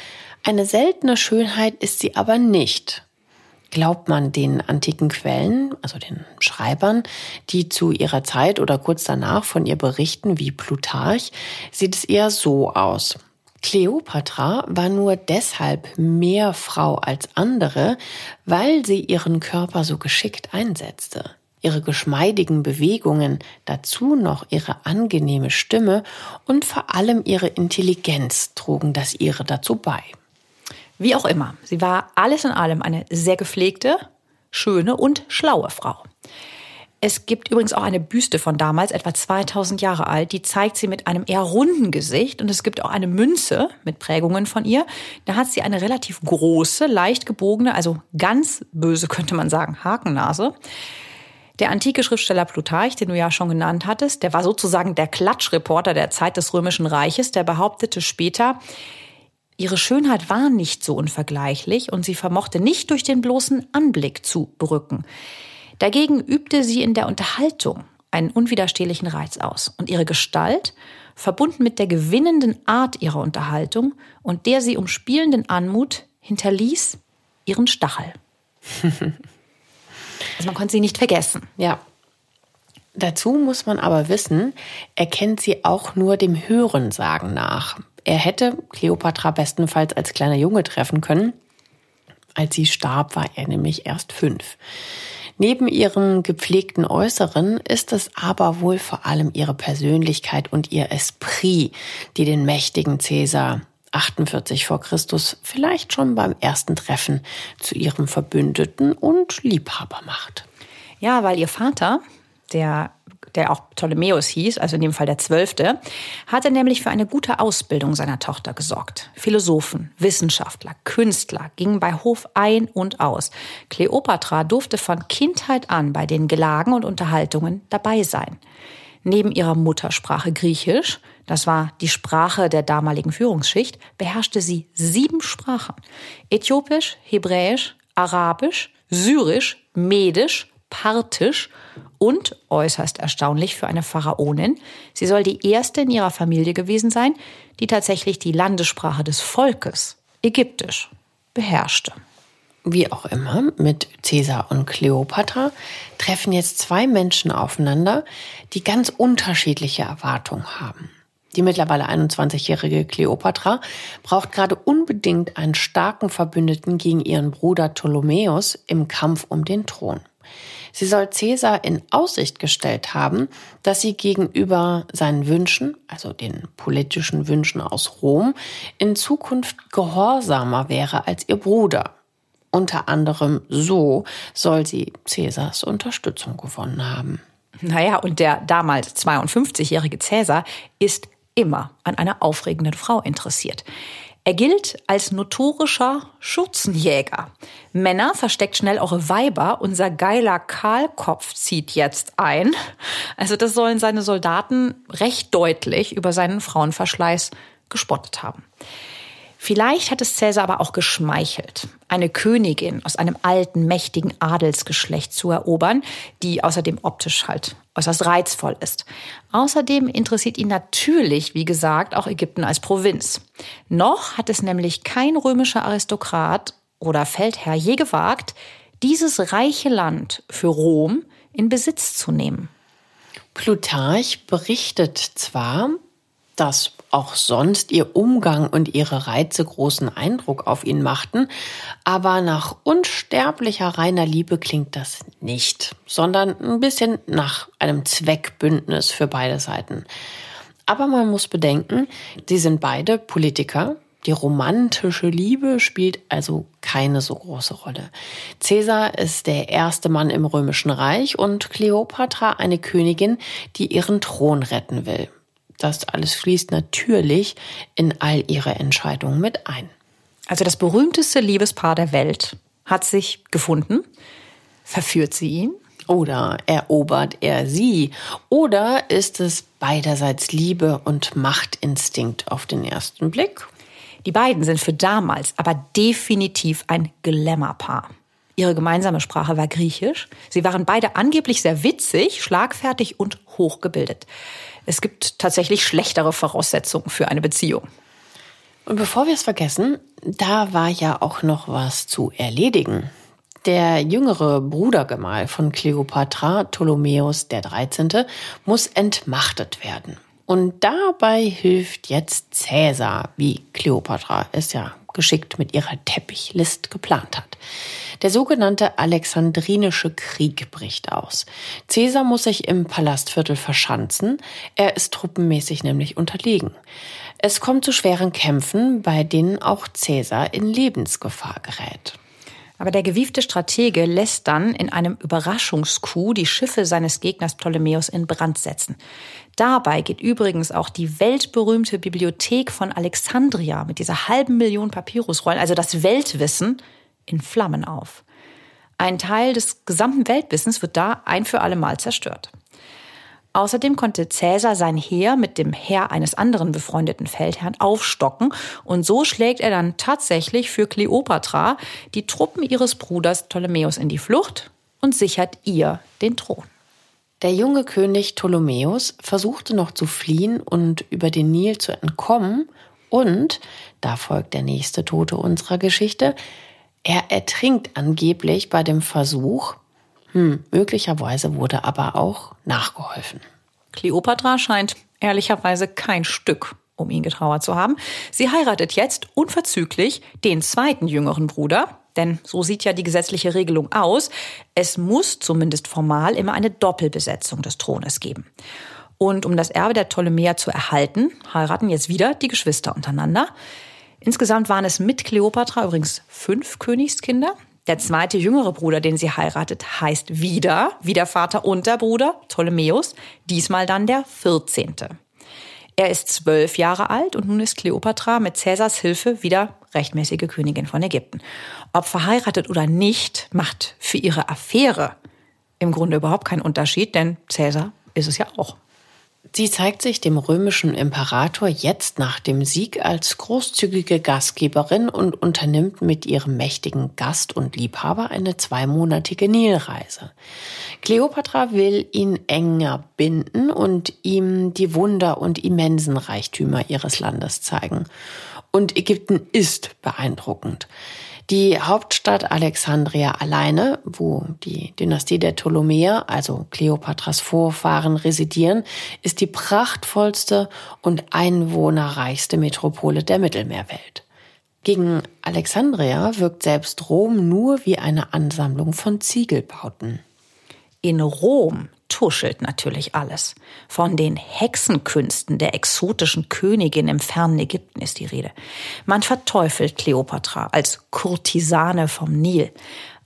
eine seltene Schönheit ist sie aber nicht. Glaubt man den antiken Quellen, also den Schreibern, die zu ihrer Zeit oder kurz danach von ihr berichten, wie Plutarch, sieht es eher so aus. Kleopatra war nur deshalb mehr Frau als andere, weil sie ihren Körper so geschickt einsetzte. Ihre geschmeidigen Bewegungen, dazu noch ihre angenehme Stimme und vor allem ihre Intelligenz trugen das ihre dazu bei. Wie auch immer, sie war alles in allem eine sehr gepflegte, schöne und schlaue Frau. Es gibt übrigens auch eine Büste von damals, etwa 2000 Jahre alt, die zeigt sie mit einem eher runden Gesicht und es gibt auch eine Münze mit Prägungen von ihr. Da hat sie eine relativ große, leicht gebogene, also ganz böse könnte man sagen, Hakennase. Der antike Schriftsteller Plutarch, den du ja schon genannt hattest, der war sozusagen der Klatschreporter der Zeit des Römischen Reiches, der behauptete später, Ihre Schönheit war nicht so unvergleichlich und sie vermochte nicht durch den bloßen Anblick zu berücken. Dagegen übte sie in der Unterhaltung einen unwiderstehlichen Reiz aus und ihre Gestalt, verbunden mit der gewinnenden Art ihrer Unterhaltung und der sie umspielenden Anmut, hinterließ ihren Stachel. also man konnte sie nicht vergessen. Ja. Dazu muss man aber wissen, er kennt sie auch nur dem Hörensagen nach. Er hätte Kleopatra bestenfalls als kleiner Junge treffen können. Als sie starb, war er nämlich erst fünf. Neben ihrem gepflegten Äußeren ist es aber wohl vor allem ihre Persönlichkeit und ihr Esprit, die den mächtigen Cäsar 48 vor Christus vielleicht schon beim ersten Treffen zu ihrem Verbündeten und Liebhaber macht. Ja, weil ihr Vater, der der auch Ptolemäus hieß, also in dem Fall der Zwölfte, hatte nämlich für eine gute Ausbildung seiner Tochter gesorgt. Philosophen, Wissenschaftler, Künstler gingen bei Hof ein und aus. Kleopatra durfte von Kindheit an bei den Gelagen und Unterhaltungen dabei sein. Neben ihrer Muttersprache Griechisch, das war die Sprache der damaligen Führungsschicht, beherrschte sie sieben Sprachen. Äthiopisch, Hebräisch, Arabisch, Syrisch, Medisch, Parthisch und, äußerst erstaunlich für eine Pharaonin, sie soll die erste in ihrer Familie gewesen sein, die tatsächlich die Landessprache des Volkes, Ägyptisch, beherrschte. Wie auch immer, mit Caesar und Kleopatra treffen jetzt zwei Menschen aufeinander, die ganz unterschiedliche Erwartungen haben. Die mittlerweile 21-jährige Kleopatra braucht gerade unbedingt einen starken Verbündeten gegen ihren Bruder Ptolemäus im Kampf um den Thron. Sie soll Caesar in Aussicht gestellt haben, dass sie gegenüber seinen Wünschen, also den politischen Wünschen aus Rom, in Zukunft gehorsamer wäre als ihr Bruder. Unter anderem so soll sie Caesars Unterstützung gewonnen haben. Naja, und der damals 52-jährige Caesar ist immer an einer aufregenden Frau interessiert. Er gilt als notorischer Schürzenjäger. Männer versteckt schnell eure Weiber. Unser geiler Kahlkopf zieht jetzt ein. Also das sollen seine Soldaten recht deutlich über seinen Frauenverschleiß gespottet haben. Vielleicht hat es Cäsar aber auch geschmeichelt, eine Königin aus einem alten, mächtigen Adelsgeschlecht zu erobern, die außerdem optisch halt äußerst reizvoll ist. Außerdem interessiert ihn natürlich, wie gesagt, auch Ägypten als Provinz. Noch hat es nämlich kein römischer Aristokrat oder Feldherr je gewagt, dieses reiche Land für Rom in Besitz zu nehmen. Plutarch berichtet zwar, dass auch sonst ihr Umgang und ihre Reize großen Eindruck auf ihn machten, aber nach unsterblicher reiner Liebe klingt das nicht, sondern ein bisschen nach einem Zweckbündnis für beide Seiten. Aber man muss bedenken, sie sind beide Politiker, die romantische Liebe spielt also keine so große Rolle. Caesar ist der erste Mann im römischen Reich und Kleopatra eine Königin, die ihren Thron retten will. Das alles fließt natürlich in all ihre Entscheidungen mit ein. Also das berühmteste Liebespaar der Welt hat sich gefunden. Verführt sie ihn? Oder erobert er sie? Oder ist es beiderseits Liebe und Machtinstinkt auf den ersten Blick? Die beiden sind für damals aber definitiv ein Glamour-Paar. Ihre gemeinsame Sprache war Griechisch. Sie waren beide angeblich sehr witzig, schlagfertig und hochgebildet. Es gibt tatsächlich schlechtere Voraussetzungen für eine Beziehung. Und bevor wir es vergessen, da war ja auch noch was zu erledigen. Der jüngere Brudergemahl von Kleopatra, Ptolemäus 13., muss entmachtet werden. Und dabei hilft jetzt Cäsar, wie Kleopatra es ja geschickt mit ihrer Teppichlist geplant hat. Der sogenannte Alexandrinische Krieg bricht aus. Caesar muss sich im Palastviertel verschanzen. Er ist truppenmäßig nämlich unterlegen. Es kommt zu schweren Kämpfen, bei denen auch Caesar in Lebensgefahr gerät. Aber der gewiefte Stratege lässt dann in einem Überraschungscoup die Schiffe seines Gegners Ptolemäus in Brand setzen. Dabei geht übrigens auch die weltberühmte Bibliothek von Alexandria mit dieser halben Million Papyrusrollen, also das Weltwissen, in Flammen auf. Ein Teil des gesamten Weltwissens wird da ein für alle Mal zerstört. Außerdem konnte Cäsar sein Heer mit dem Heer eines anderen befreundeten Feldherrn aufstocken und so schlägt er dann tatsächlich für Kleopatra die Truppen ihres Bruders Ptolemäus in die Flucht und sichert ihr den Thron. Der junge König Ptolemäus versuchte noch zu fliehen und über den Nil zu entkommen und, da folgt der nächste Tote unserer Geschichte, er ertrinkt angeblich bei dem Versuch, hm, möglicherweise wurde aber auch nachgeholfen. Kleopatra scheint ehrlicherweise kein Stück um ihn getrauert zu haben. Sie heiratet jetzt unverzüglich den zweiten jüngeren Bruder, denn so sieht ja die gesetzliche Regelung aus. Es muss zumindest formal immer eine Doppelbesetzung des Thrones geben. Und um das Erbe der Ptolemäer zu erhalten, heiraten jetzt wieder die Geschwister untereinander. Insgesamt waren es mit Kleopatra übrigens fünf Königskinder. Der zweite jüngere Bruder, den sie heiratet, heißt wieder, wie der Vater und der Bruder, Ptolemäus, diesmal dann der 14. Er ist zwölf Jahre alt und nun ist Kleopatra mit Cäsars Hilfe wieder rechtmäßige Königin von Ägypten. Ob verheiratet oder nicht, macht für ihre Affäre im Grunde überhaupt keinen Unterschied, denn Cäsar ist es ja auch. Sie zeigt sich dem römischen Imperator jetzt nach dem Sieg als großzügige Gastgeberin und unternimmt mit ihrem mächtigen Gast und Liebhaber eine zweimonatige Nilreise. Kleopatra will ihn enger binden und ihm die Wunder und immensen Reichtümer ihres Landes zeigen. Und Ägypten ist beeindruckend. Die Hauptstadt Alexandria alleine, wo die Dynastie der Ptolemäer, also Kleopatras Vorfahren, residieren, ist die prachtvollste und einwohnerreichste Metropole der Mittelmeerwelt. Gegen Alexandria wirkt selbst Rom nur wie eine Ansammlung von Ziegelbauten. In Rom tuschelt natürlich alles. Von den Hexenkünsten der exotischen Königin im fernen Ägypten ist die Rede. Man verteufelt Kleopatra als Kurtisane vom Nil,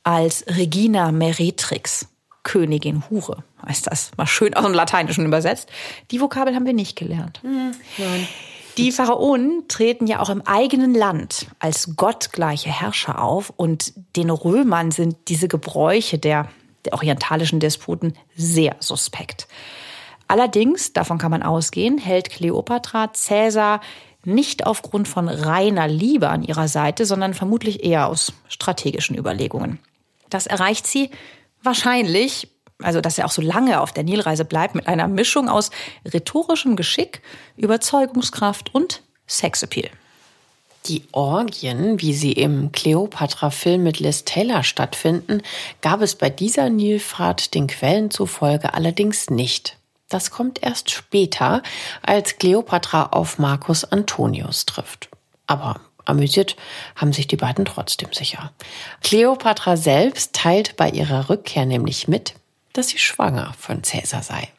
als Regina Meretrix, Königin Hure, heißt das mal schön aus dem Lateinischen übersetzt. Die Vokabel haben wir nicht gelernt. Hm, die Pharaonen treten ja auch im eigenen Land als gottgleiche Herrscher auf und den Römern sind diese Gebräuche der der orientalischen Despoten sehr suspekt. Allerdings, davon kann man ausgehen, hält Kleopatra Cäsar nicht aufgrund von reiner Liebe an ihrer Seite, sondern vermutlich eher aus strategischen Überlegungen. Das erreicht sie wahrscheinlich, also dass er auch so lange auf der Nilreise bleibt, mit einer Mischung aus rhetorischem Geschick, Überzeugungskraft und Sexappeal. Die Orgien, wie sie im Cleopatra-Film mit Liz Taylor stattfinden, gab es bei dieser Nilfahrt den Quellen zufolge allerdings nicht. Das kommt erst später, als Kleopatra auf Marcus Antonius trifft. Aber amüsiert haben sich die beiden trotzdem sicher. Kleopatra selbst teilt bei ihrer Rückkehr nämlich mit, dass sie schwanger von Cäsar sei.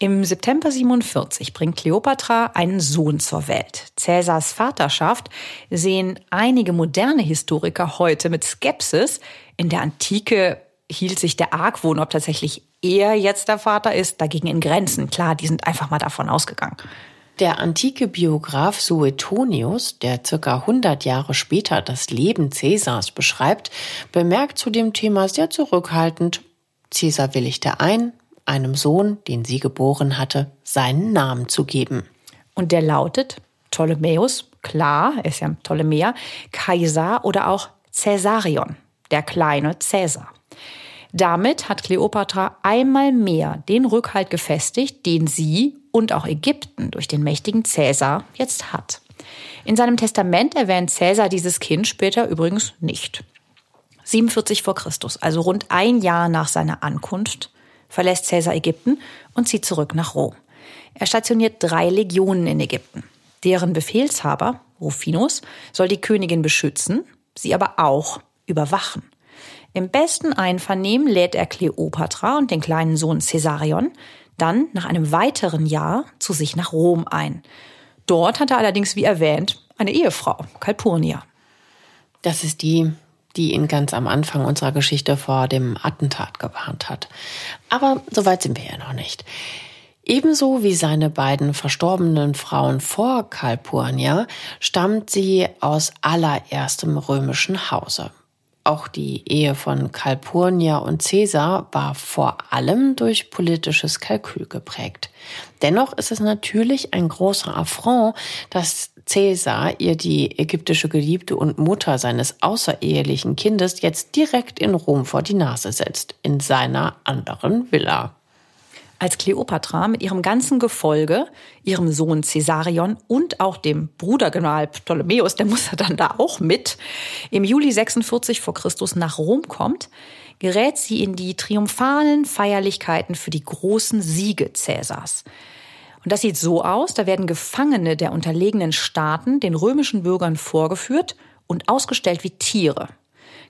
Im September 47 bringt Kleopatra einen Sohn zur Welt. Cäsars Vaterschaft sehen einige moderne Historiker heute mit Skepsis. In der Antike hielt sich der Argwohn, ob tatsächlich er jetzt der Vater ist, dagegen in Grenzen. Klar, die sind einfach mal davon ausgegangen. Der antike Biograf Suetonius, der circa 100 Jahre später das Leben Cäsars beschreibt, bemerkt zu dem Thema sehr zurückhaltend, Cäsar willigte ein, einem Sohn, den sie geboren hatte, seinen Namen zu geben. Und der lautet Ptolemäus, klar, er ist ja Ptolemäer, Kaiser oder auch Caesarion, der kleine Cäsar. Damit hat Kleopatra einmal mehr den Rückhalt gefestigt, den sie und auch Ägypten durch den mächtigen Cäsar jetzt hat. In seinem Testament erwähnt Cäsar dieses Kind später übrigens nicht. 47 vor Christus, also rund ein Jahr nach seiner Ankunft, verlässt Cäsar Ägypten und zieht zurück nach Rom. Er stationiert drei Legionen in Ägypten. Deren Befehlshaber, Rufinus, soll die Königin beschützen, sie aber auch überwachen. Im besten Einvernehmen lädt er Kleopatra und den kleinen Sohn Caesarion dann nach einem weiteren Jahr zu sich nach Rom ein. Dort hat er allerdings, wie erwähnt, eine Ehefrau, Calpurnia. Das ist die, die ihn ganz am Anfang unserer Geschichte vor dem Attentat gewarnt hat. Aber so weit sind wir ja noch nicht. Ebenso wie seine beiden verstorbenen Frauen vor Calpurnia stammt sie aus allererstem römischen Hause. Auch die Ehe von Calpurnia und Caesar war vor allem durch politisches Kalkül geprägt. Dennoch ist es natürlich ein großer Affront, dass Caesar ihr die ägyptische Geliebte und Mutter seines außerehelichen Kindes jetzt direkt in Rom vor die Nase setzt, in seiner anderen Villa als Kleopatra mit ihrem ganzen Gefolge, ihrem Sohn Caesarion und auch dem Brudergeneral Ptolemäus, der muss ja dann da auch mit, im Juli 46 vor Christus nach Rom kommt, gerät sie in die triumphalen Feierlichkeiten für die großen Siege Cäsars. Und das sieht so aus, da werden Gefangene der unterlegenen Staaten den römischen Bürgern vorgeführt und ausgestellt wie Tiere.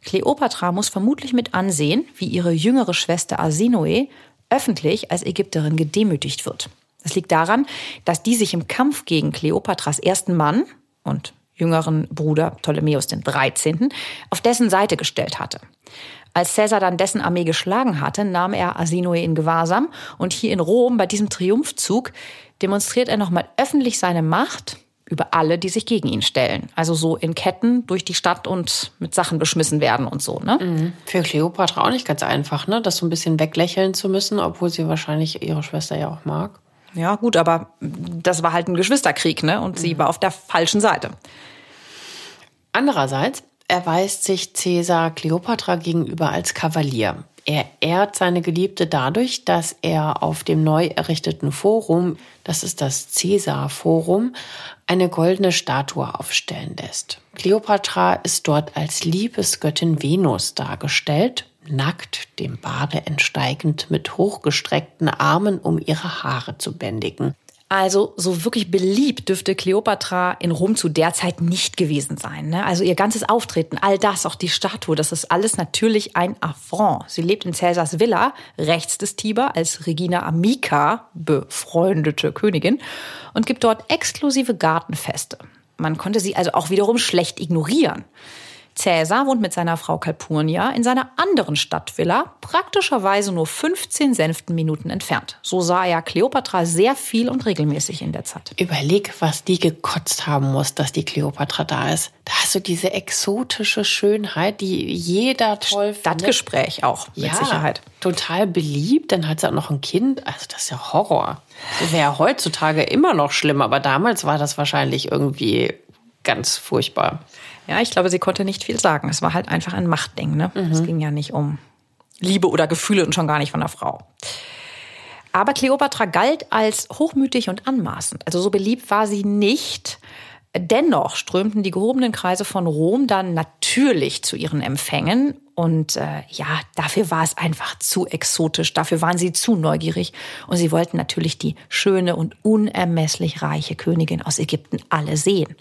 Kleopatra muss vermutlich mit ansehen, wie ihre jüngere Schwester Arsinoe öffentlich als Ägypterin gedemütigt wird. Das liegt daran, dass die sich im Kampf gegen Kleopatras ersten Mann und jüngeren Bruder Ptolemäus XIII. auf dessen Seite gestellt hatte. Als Caesar dann dessen Armee geschlagen hatte, nahm er Arsinoe in Gewahrsam und hier in Rom bei diesem Triumphzug demonstriert er nochmal öffentlich seine Macht über alle, die sich gegen ihn stellen. Also so in Ketten durch die Stadt und mit Sachen beschmissen werden und so. Ne? Mhm. Für Cleopatra auch nicht ganz einfach, ne? das so ein bisschen weglächeln zu müssen, obwohl sie wahrscheinlich ihre Schwester ja auch mag. Ja, gut, aber das war halt ein Geschwisterkrieg, ne? Und mhm. sie war auf der falschen Seite. Andererseits erweist sich Caesar Cleopatra gegenüber als Kavalier. Er ehrt seine Geliebte dadurch, dass er auf dem neu errichteten Forum, das ist das Caesar-Forum, eine goldene Statue aufstellen lässt. Kleopatra ist dort als Liebesgöttin Venus dargestellt, nackt, dem Bade entsteigend, mit hochgestreckten Armen, um ihre Haare zu bändigen. Also so wirklich beliebt dürfte Kleopatra in Rom zu der Zeit nicht gewesen sein. Ne? Also ihr ganzes Auftreten, all das, auch die Statue, das ist alles natürlich ein Affront. Sie lebt in Caesars Villa, rechts des Tiber, als Regina Amica, befreundete Königin, und gibt dort exklusive Gartenfeste. Man konnte sie also auch wiederum schlecht ignorieren. Cäsar wohnt mit seiner Frau Calpurnia in seiner anderen Stadtvilla, praktischerweise nur 15 Senftenminuten entfernt. So sah er Kleopatra sehr viel und regelmäßig in der Zeit. Überleg, was die gekotzt haben muss, dass die Kleopatra da ist. Da hast du diese exotische Schönheit, die jeder toll findet. Stadtgespräch auch, mit ja, Sicherheit. Total beliebt, dann hat sie auch noch ein Kind. Also das ist ja Horror. Das wäre heutzutage immer noch schlimm, aber damals war das wahrscheinlich irgendwie ganz furchtbar. Ja, ich glaube, sie konnte nicht viel sagen. Es war halt einfach ein Machtding. Ne? Mhm. Es ging ja nicht um Liebe oder Gefühle und schon gar nicht von der Frau. Aber Kleopatra galt als hochmütig und anmaßend. Also so beliebt war sie nicht. Dennoch strömten die gehobenen Kreise von Rom dann natürlich zu ihren Empfängen. Und äh, ja, dafür war es einfach zu exotisch, dafür waren sie zu neugierig. Und sie wollten natürlich die schöne und unermesslich reiche Königin aus Ägypten alle sehen.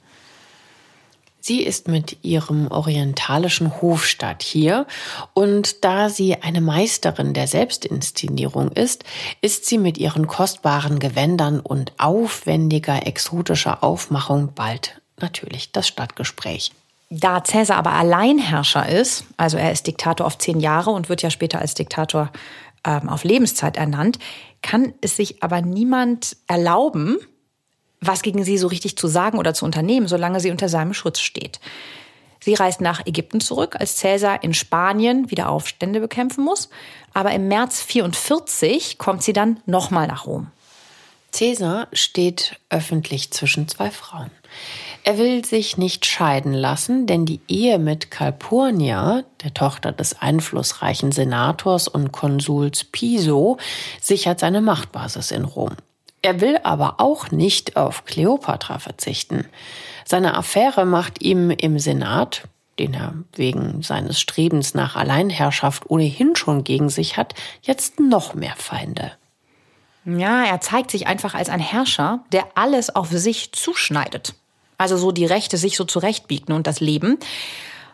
Sie ist mit ihrem orientalischen Hofstaat hier und da sie eine Meisterin der Selbstinszenierung ist, ist sie mit ihren kostbaren Gewändern und aufwendiger exotischer Aufmachung bald natürlich das Stadtgespräch. Da Cäsar aber Alleinherrscher ist, also er ist Diktator auf zehn Jahre und wird ja später als Diktator ähm, auf Lebenszeit ernannt, kann es sich aber niemand erlauben, was gegen sie so richtig zu sagen oder zu unternehmen, solange sie unter seinem Schutz steht. Sie reist nach Ägypten zurück, als Cäsar in Spanien wieder Aufstände bekämpfen muss. Aber im März 44 kommt sie dann nochmal nach Rom. Cäsar steht öffentlich zwischen zwei Frauen. Er will sich nicht scheiden lassen, denn die Ehe mit Calpurnia, der Tochter des einflussreichen Senators und Konsuls Piso, sichert seine Machtbasis in Rom. Er will aber auch nicht auf Kleopatra verzichten. Seine Affäre macht ihm im Senat, den er wegen seines Strebens nach Alleinherrschaft ohnehin schon gegen sich hat, jetzt noch mehr Feinde. Ja, er zeigt sich einfach als ein Herrscher, der alles auf sich zuschneidet. Also so die Rechte sich so zurechtbiegen und das Leben.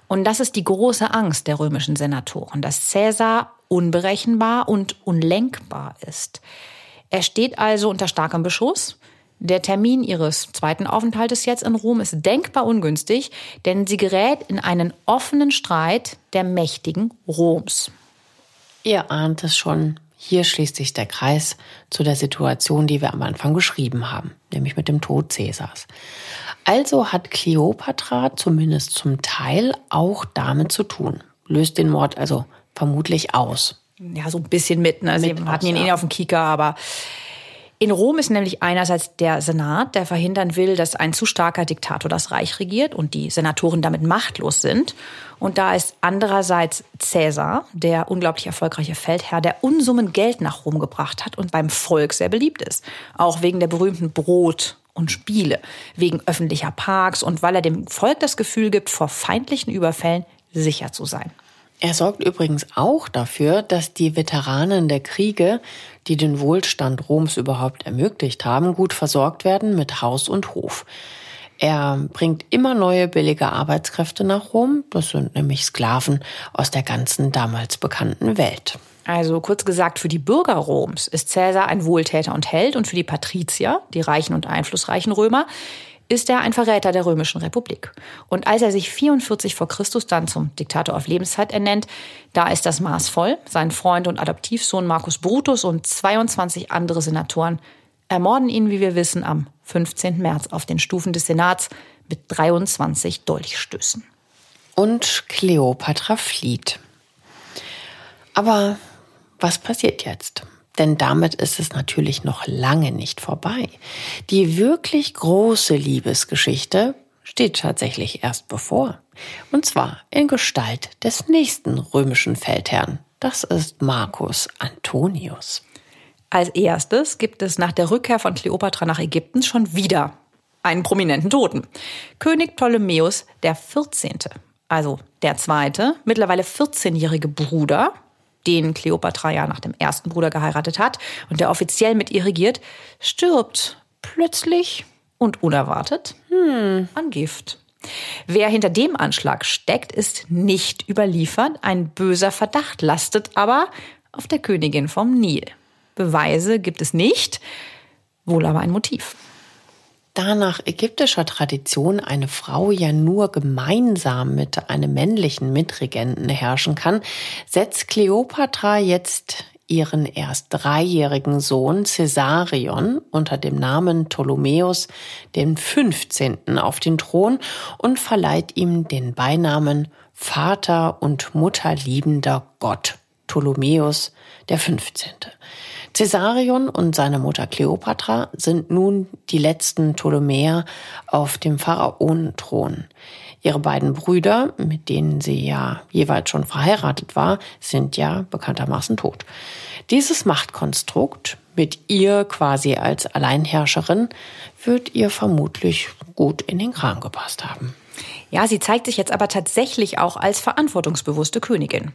Und das ist die große Angst der römischen Senatoren, dass Cäsar unberechenbar und unlenkbar ist. Er steht also unter starkem Beschuss. Der Termin ihres zweiten Aufenthaltes jetzt in Rom ist denkbar ungünstig, denn sie gerät in einen offenen Streit der Mächtigen Roms. Ihr ahnt es schon. Hier schließt sich der Kreis zu der Situation, die wir am Anfang beschrieben haben, nämlich mit dem Tod Cäsars. Also hat Kleopatra zumindest zum Teil auch damit zu tun, löst den Mord also vermutlich aus ja, so ein bisschen mit. Ne? Sie mit hatten ihn ja. eh auf dem Kieker, aber in Rom ist nämlich einerseits der Senat, der verhindern will, dass ein zu starker Diktator das Reich regiert und die Senatoren damit machtlos sind. Und da ist andererseits Cäsar, der unglaublich erfolgreiche Feldherr, der Unsummen Geld nach Rom gebracht hat und beim Volk sehr beliebt ist. Auch wegen der berühmten Brot- und Spiele, wegen öffentlicher Parks und weil er dem Volk das Gefühl gibt, vor feindlichen Überfällen sicher zu sein. Er sorgt übrigens auch dafür, dass die Veteranen der Kriege, die den Wohlstand Roms überhaupt ermöglicht haben, gut versorgt werden mit Haus und Hof. Er bringt immer neue billige Arbeitskräfte nach Rom. Das sind nämlich Sklaven aus der ganzen damals bekannten Welt. Also kurz gesagt, für die Bürger Roms ist Cäsar ein Wohltäter und Held und für die Patrizier, die reichen und einflussreichen Römer, ist er ein Verräter der Römischen Republik. Und als er sich 44 vor Christus dann zum Diktator auf Lebenszeit ernennt, da ist das Maß voll. Sein Freund und Adoptivsohn Marcus Brutus und 22 andere Senatoren ermorden ihn, wie wir wissen, am 15. März auf den Stufen des Senats mit 23 Dolchstößen. Und Kleopatra flieht. Aber was passiert jetzt? Denn damit ist es natürlich noch lange nicht vorbei. Die wirklich große Liebesgeschichte steht tatsächlich erst bevor. Und zwar in Gestalt des nächsten römischen Feldherrn. Das ist Marcus Antonius. Als erstes gibt es nach der Rückkehr von Kleopatra nach Ägypten schon wieder einen prominenten Toten. König Ptolemäus der 14., also der zweite, mittlerweile 14-jährige Bruder den Kleopatra ja nach dem ersten Bruder geheiratet hat und der offiziell mit ihr regiert, stirbt plötzlich und unerwartet hm. an Gift. Wer hinter dem Anschlag steckt, ist nicht überliefert. Ein böser Verdacht lastet aber auf der Königin vom Nil. Beweise gibt es nicht, wohl aber ein Motiv. Da nach ägyptischer Tradition eine Frau ja nur gemeinsam mit einem männlichen Mitregenten herrschen kann, setzt Kleopatra jetzt ihren erst dreijährigen Sohn Caesarion unter dem Namen Ptolemäus den 15. auf den Thron und verleiht ihm den Beinamen Vater und Mutterliebender Gott, Ptolemäus der 15. Caesarion und seine Mutter Kleopatra sind nun die letzten Ptolemäer auf dem Pharaonenthron. Ihre beiden Brüder, mit denen sie ja jeweils schon verheiratet war, sind ja bekanntermaßen tot. Dieses Machtkonstrukt Mit ihr quasi als Alleinherrscherin wird ihr vermutlich gut in den Kram gepasst haben. Ja, sie zeigt sich jetzt aber tatsächlich auch als verantwortungsbewusste Königin.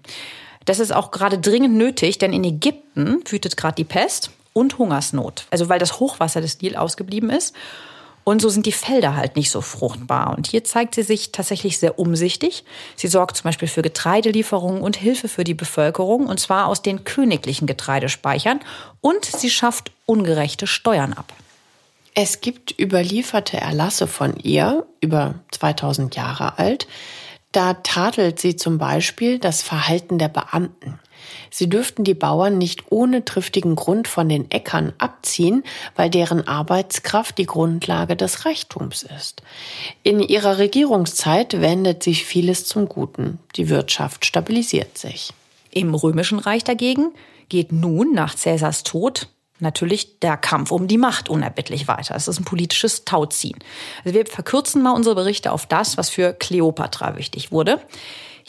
Das ist auch gerade dringend nötig, denn in Ägypten wütet gerade die Pest und Hungersnot. Also weil das Hochwasser des Nil ausgeblieben ist. Und so sind die Felder halt nicht so fruchtbar. Und hier zeigt sie sich tatsächlich sehr umsichtig. Sie sorgt zum Beispiel für Getreidelieferungen und Hilfe für die Bevölkerung, und zwar aus den königlichen Getreidespeichern. Und sie schafft ungerechte Steuern ab. Es gibt überlieferte Erlasse von ihr, über 2000 Jahre alt. Da tadelt sie zum Beispiel das Verhalten der Beamten. Sie dürften die Bauern nicht ohne triftigen Grund von den Äckern abziehen, weil deren Arbeitskraft die Grundlage des Reichtums ist. In ihrer Regierungszeit wendet sich vieles zum Guten. Die Wirtschaft stabilisiert sich. Im Römischen Reich dagegen geht nun nach Cäsars Tod natürlich der Kampf um die Macht unerbittlich weiter. Es ist ein politisches Tauziehen. Also wir verkürzen mal unsere Berichte auf das, was für Kleopatra wichtig wurde.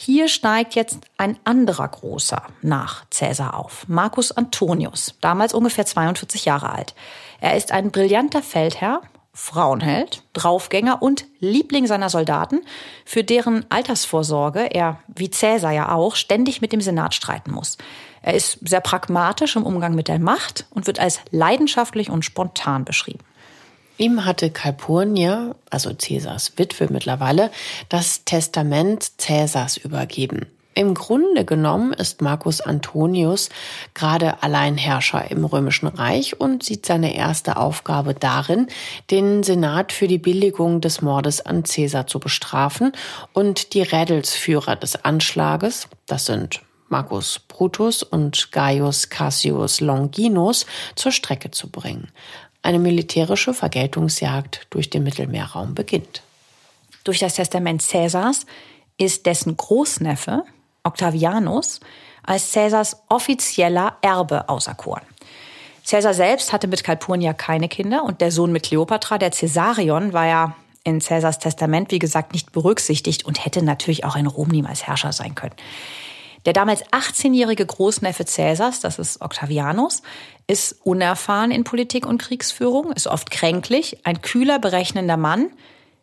Hier steigt jetzt ein anderer großer nach Cäsar auf, Marcus Antonius, damals ungefähr 42 Jahre alt. Er ist ein brillanter Feldherr, Frauenheld, Draufgänger und Liebling seiner Soldaten, für deren Altersvorsorge er, wie Cäsar ja auch, ständig mit dem Senat streiten muss. Er ist sehr pragmatisch im Umgang mit der Macht und wird als leidenschaftlich und spontan beschrieben. Ihm hatte Calpurnia, also Cäsars Witwe mittlerweile, das Testament Cäsars übergeben. Im Grunde genommen ist Marcus Antonius gerade Alleinherrscher im Römischen Reich und sieht seine erste Aufgabe darin, den Senat für die Billigung des Mordes an Cäsar zu bestrafen und die Rädelsführer des Anschlages, das sind Marcus Brutus und Gaius Cassius Longinus zur Strecke zu bringen. Eine militärische Vergeltungsjagd durch den Mittelmeerraum beginnt. Durch das Testament Caesars ist dessen Großneffe Octavianus als Caesars offizieller Erbe auserkoren. Caesar selbst hatte mit Calpurnia keine Kinder und der Sohn mit Kleopatra, der Caesarion, war ja in Caesars Testament, wie gesagt, nicht berücksichtigt und hätte natürlich auch in Rom niemals Herrscher sein können. Der damals 18-jährige Großneffe Cäsars, das ist Octavianus, ist unerfahren in Politik und Kriegsführung, ist oft kränklich, ein kühler, berechnender Mann,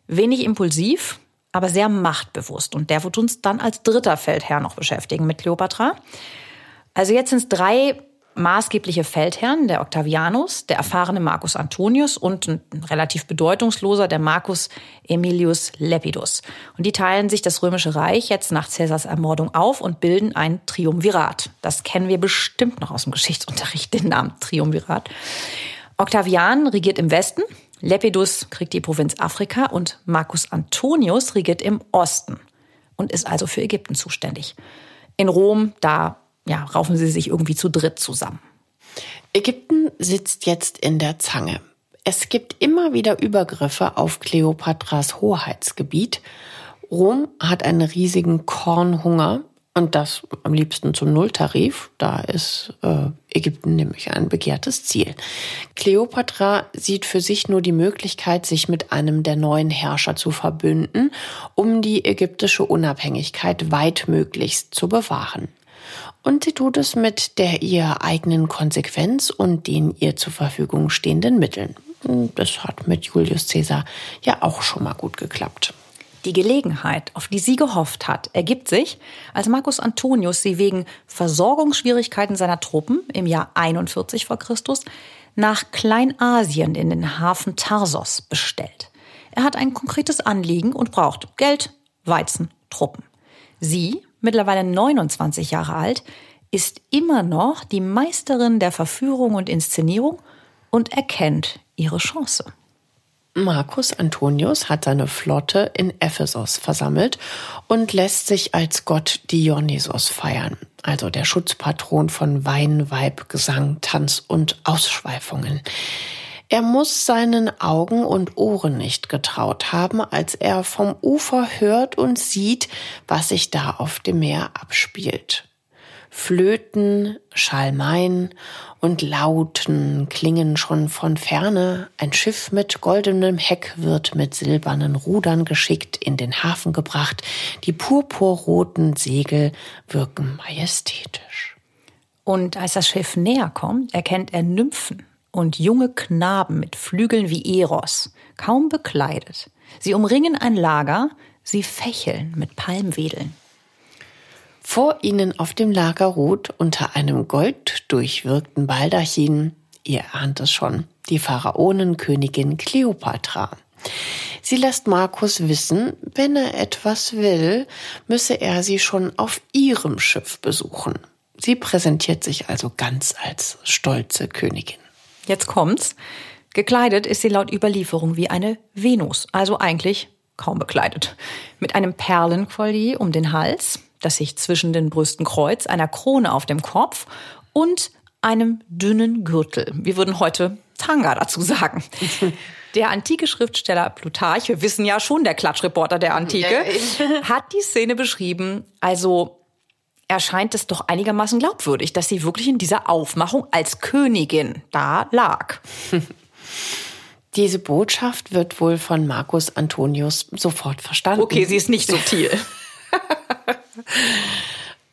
wenig impulsiv, aber sehr machtbewusst. Und der wird uns dann als dritter Feldherr noch beschäftigen mit Kleopatra. Also jetzt sind es drei maßgebliche Feldherren, der Octavianus, der erfahrene Marcus Antonius und ein relativ bedeutungsloser, der Marcus Aemilius Lepidus. Und die teilen sich das Römische Reich jetzt nach Caesars Ermordung auf und bilden ein Triumvirat. Das kennen wir bestimmt noch aus dem Geschichtsunterricht, den Namen Triumvirat. Octavian regiert im Westen, Lepidus kriegt die Provinz Afrika und Marcus Antonius regiert im Osten und ist also für Ägypten zuständig. In Rom, da ja, raufen sie sich irgendwie zu dritt zusammen. Ägypten sitzt jetzt in der Zange. Es gibt immer wieder Übergriffe auf Kleopatras Hoheitsgebiet. Rom hat einen riesigen Kornhunger und das am liebsten zum Nulltarif. Da ist äh, Ägypten nämlich ein begehrtes Ziel. Kleopatra sieht für sich nur die Möglichkeit, sich mit einem der neuen Herrscher zu verbünden, um die ägyptische Unabhängigkeit weitmöglichst zu bewahren. Und sie tut es mit der ihr eigenen Konsequenz und den ihr zur Verfügung stehenden Mitteln. Das hat mit Julius Caesar ja auch schon mal gut geklappt. Die Gelegenheit, auf die sie gehofft hat, ergibt sich, als Marcus Antonius sie wegen Versorgungsschwierigkeiten seiner Truppen im Jahr 41 vor Christus nach Kleinasien in den Hafen Tarsos bestellt. Er hat ein konkretes Anliegen und braucht Geld, Weizen, Truppen. Sie, mittlerweile 29 Jahre alt, ist immer noch die Meisterin der Verführung und Inszenierung und erkennt ihre Chance. Marcus Antonius hat seine Flotte in Ephesos versammelt und lässt sich als Gott Dionysos feiern, also der Schutzpatron von Wein, Weib, Gesang, Tanz und Ausschweifungen. Er muss seinen Augen und Ohren nicht getraut haben, als er vom Ufer hört und sieht, was sich da auf dem Meer abspielt. Flöten, Schalmeien und Lauten klingen schon von ferne. Ein Schiff mit goldenem Heck wird mit silbernen Rudern geschickt in den Hafen gebracht. Die purpurroten Segel wirken majestätisch. Und als das Schiff näher kommt, erkennt er Nymphen und junge Knaben mit Flügeln wie Eros, kaum bekleidet. Sie umringen ein Lager, sie fächeln mit Palmwedeln. Vor ihnen auf dem Lager ruht unter einem golddurchwirkten Baldachin, ihr ahnt es schon, die Pharaonenkönigin Kleopatra. Sie lässt Markus wissen, wenn er etwas will, müsse er sie schon auf ihrem Schiff besuchen. Sie präsentiert sich also ganz als stolze Königin. Jetzt kommt's. Gekleidet ist sie laut Überlieferung wie eine Venus, also eigentlich kaum bekleidet. Mit einem Perlenkollier um den Hals, das sich zwischen den Brüsten kreuzt, einer Krone auf dem Kopf und einem dünnen Gürtel. Wir würden heute Tanga dazu sagen. Der antike Schriftsteller Plutarch, wir wissen ja schon, der Klatschreporter der Antike, hat die Szene beschrieben. Also erscheint es doch einigermaßen glaubwürdig, dass sie wirklich in dieser Aufmachung als Königin da lag. Diese Botschaft wird wohl von Marcus Antonius sofort verstanden. Okay, sie ist nicht subtil.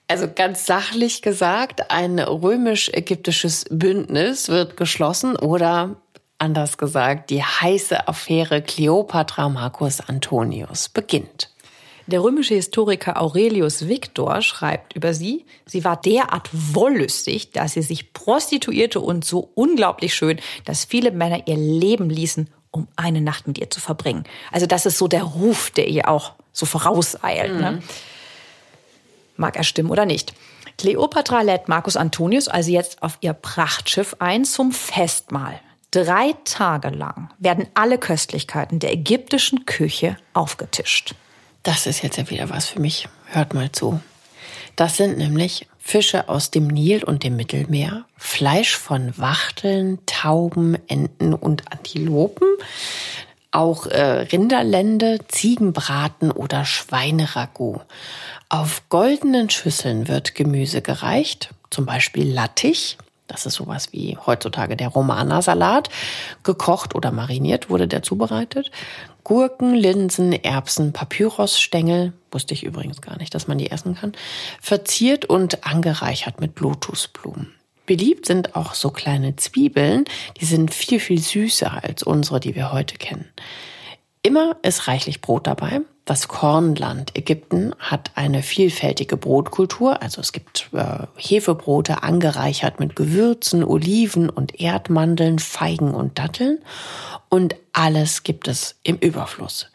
Also ganz sachlich gesagt, ein römisch-ägyptisches Bündnis wird geschlossen oder anders gesagt, die heiße Affäre Kleopatra Marcus Antonius beginnt. Der römische Historiker Aurelius Victor schreibt über sie, sie war derart wollüstig, dass sie sich prostituierte und so unglaublich schön, dass viele Männer ihr Leben ließen, um eine Nacht mit ihr zu verbringen. Also das ist so der Ruf, der ihr auch so vorauseilt. Ne? Mhm. Ne? Mag er stimmen oder nicht. Kleopatra lädt Marcus Antonius also jetzt auf ihr Prachtschiff ein zum Festmahl. Drei Tage lang werden alle Köstlichkeiten der ägyptischen Küche aufgetischt. Das ist jetzt ja wieder was für mich. Hört mal zu. Das sind nämlich Fische aus dem Nil und dem Mittelmeer, Fleisch von Wachteln, Tauben, Enten und Antilopen, auch äh, Rinderlende, Ziegenbraten oder Schweineragout. Auf goldenen Schüsseln wird Gemüse gereicht, zum Beispiel Lattich. Das ist sowas wie heutzutage der Romana-Salat. Gekocht oder mariniert wurde der zubereitet. Gurken, Linsen, Erbsen, Papyrusstängel, wusste ich übrigens gar nicht, dass man die essen kann, verziert und angereichert mit Lotusblumen. Beliebt sind auch so kleine Zwiebeln, die sind viel, viel süßer als unsere, die wir heute kennen. Immer ist reichlich Brot dabei. Das Kornland Ägypten hat eine vielfältige Brotkultur. Also es gibt äh, Hefebrote angereichert mit Gewürzen, Oliven und Erdmandeln, Feigen und Datteln. Und alles gibt es im Überfluss.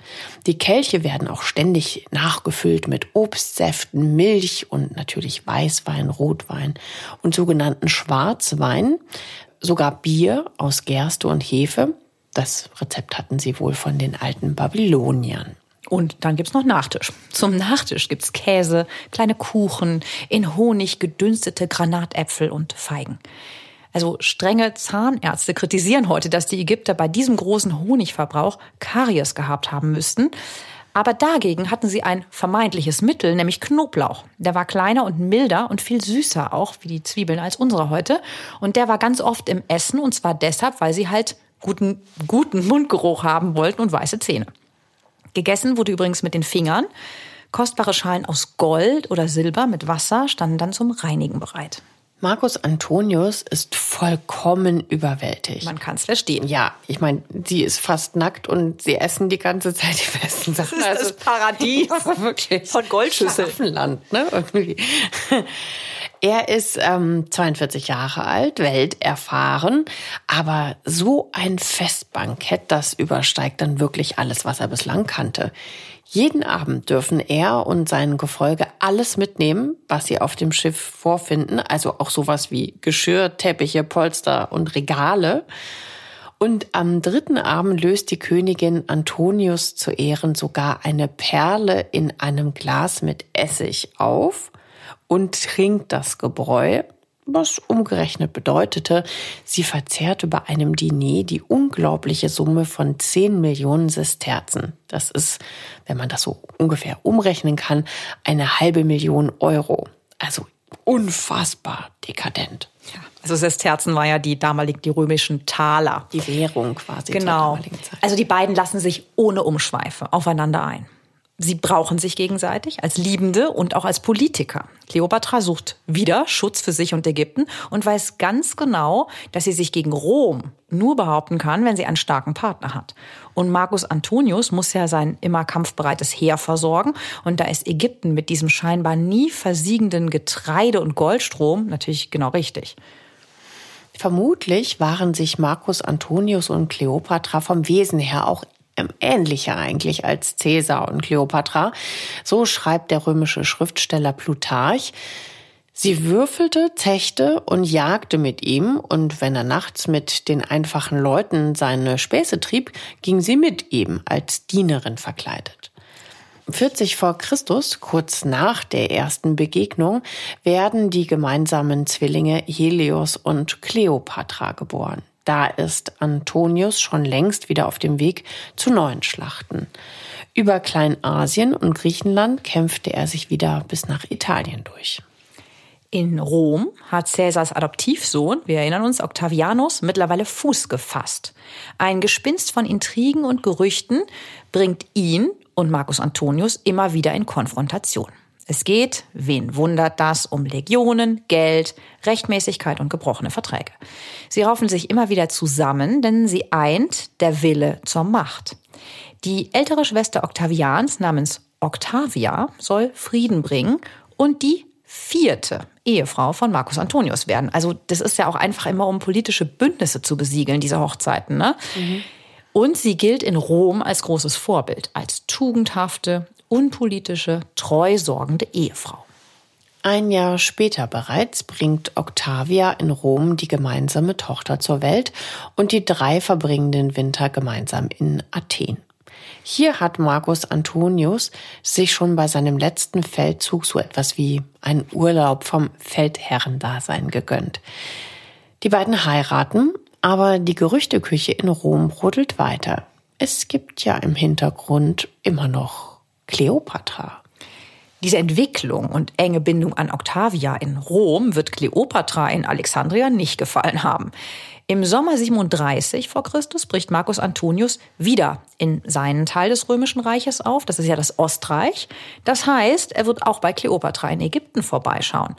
Die Kelche werden auch ständig nachgefüllt mit Obstsäften, Milch und natürlich Weißwein, Rotwein und sogenannten Schwarzwein, sogar Bier aus Gerste und Hefe. Das Rezept hatten sie wohl von den alten Babyloniern. Und dann gibt's noch Nachtisch. Zum Nachtisch gibt's Käse, kleine Kuchen, in Honig gedünstete Granatäpfel und Feigen. Also strenge Zahnärzte kritisieren heute, dass die Ägypter bei diesem großen Honigverbrauch Karies gehabt haben müssten. Aber dagegen hatten sie ein vermeintliches Mittel, nämlich Knoblauch. Der war kleiner und milder und viel süßer auch, wie die Zwiebeln, als unsere heute. Und der war ganz oft im Essen und zwar deshalb, weil sie halt guten, guten Mundgeruch haben wollten und weiße Zähne. Gegessen wurde übrigens mit den Fingern. Kostbare Schalen aus Gold oder Silber mit Wasser standen dann zum Reinigen bereit. Markus Antonius ist vollkommen überwältigt. Man kann es verstehen. Ja, ich meine, sie ist fast nackt und sie essen die ganze Zeit die besten Sachen. Das ist also, das Paradies wirklich von Goldschüssel. Land, ne? Irgendwie. Er ist ähm, 42 Jahre alt, welterfahren, aber so ein Festbankett, das übersteigt dann wirklich alles, was er bislang kannte. Jeden Abend dürfen er und sein Gefolge alles mitnehmen, was sie auf dem Schiff vorfinden, also auch sowas wie Geschirr, Teppiche, Polster und Regale. Und am dritten Abend löst die Königin Antonius zu Ehren sogar eine Perle in einem Glas mit Essig auf und trinkt das Gebräu was umgerechnet bedeutete, sie verzehrte bei einem Diner die unglaubliche Summe von 10 Millionen Sesterzen. Das ist, wenn man das so ungefähr umrechnen kann, eine halbe Million Euro. Also unfassbar dekadent. Ja, also Sesterzen war ja die damalig die römischen Taler. Die Währung quasi. Genau. Also die beiden lassen sich ohne Umschweife aufeinander ein. Sie brauchen sich gegenseitig als Liebende und auch als Politiker. Kleopatra sucht wieder Schutz für sich und Ägypten und weiß ganz genau, dass sie sich gegen Rom nur behaupten kann, wenn sie einen starken Partner hat. Und Marcus Antonius muss ja sein immer kampfbereites Heer versorgen. Und da ist Ägypten mit diesem scheinbar nie versiegenden Getreide- und Goldstrom natürlich genau richtig. Vermutlich waren sich Marcus Antonius und Kleopatra vom Wesen her auch ähnlicher eigentlich als Caesar und Kleopatra. So schreibt der römische Schriftsteller Plutarch. Sie würfelte, zechte und jagte mit ihm, und wenn er nachts mit den einfachen Leuten seine Späße trieb, ging sie mit ihm als Dienerin verkleidet. 40 vor Christus, kurz nach der ersten Begegnung, werden die gemeinsamen Zwillinge Helios und Kleopatra geboren. Da ist Antonius schon längst wieder auf dem Weg zu neuen Schlachten. Über Kleinasien und Griechenland kämpfte er sich wieder bis nach Italien durch. In Rom hat Cäsars Adoptivsohn, wir erinnern uns, Octavianus, mittlerweile Fuß gefasst. Ein Gespinst von Intrigen und Gerüchten bringt ihn und Marcus Antonius immer wieder in Konfrontation. Es geht, wen wundert das, um Legionen, Geld, Rechtmäßigkeit und gebrochene Verträge. Sie raufen sich immer wieder zusammen, denn sie eint der Wille zur Macht. Die ältere Schwester Octavians namens Octavia soll Frieden bringen und die vierte Ehefrau von Marcus Antonius werden. Also das ist ja auch einfach immer, um politische Bündnisse zu besiegeln, diese Hochzeiten. Ne? Mhm. Und sie gilt in Rom als großes Vorbild, als tugendhafte, unpolitische, treusorgende Ehefrau. Ein Jahr später bereits bringt Octavia in Rom die gemeinsame Tochter zur Welt und die drei verbringen den Winter gemeinsam in Athen. Hier hat Marcus Antonius sich schon bei seinem letzten Feldzug so etwas wie einen Urlaub vom Feldherrendasein gegönnt. Die beiden heiraten, aber die Gerüchteküche in Rom brodelt weiter. Es gibt ja im Hintergrund immer noch Kleopatra. Diese Entwicklung und enge Bindung an Octavia in Rom wird Kleopatra in Alexandria nicht gefallen haben. Im Sommer 37 vor Christus bricht Marcus Antonius wieder in seinen Teil des römischen Reiches auf. Das ist ja das Ostreich. Das heißt, er wird auch bei Kleopatra in Ägypten vorbeischauen.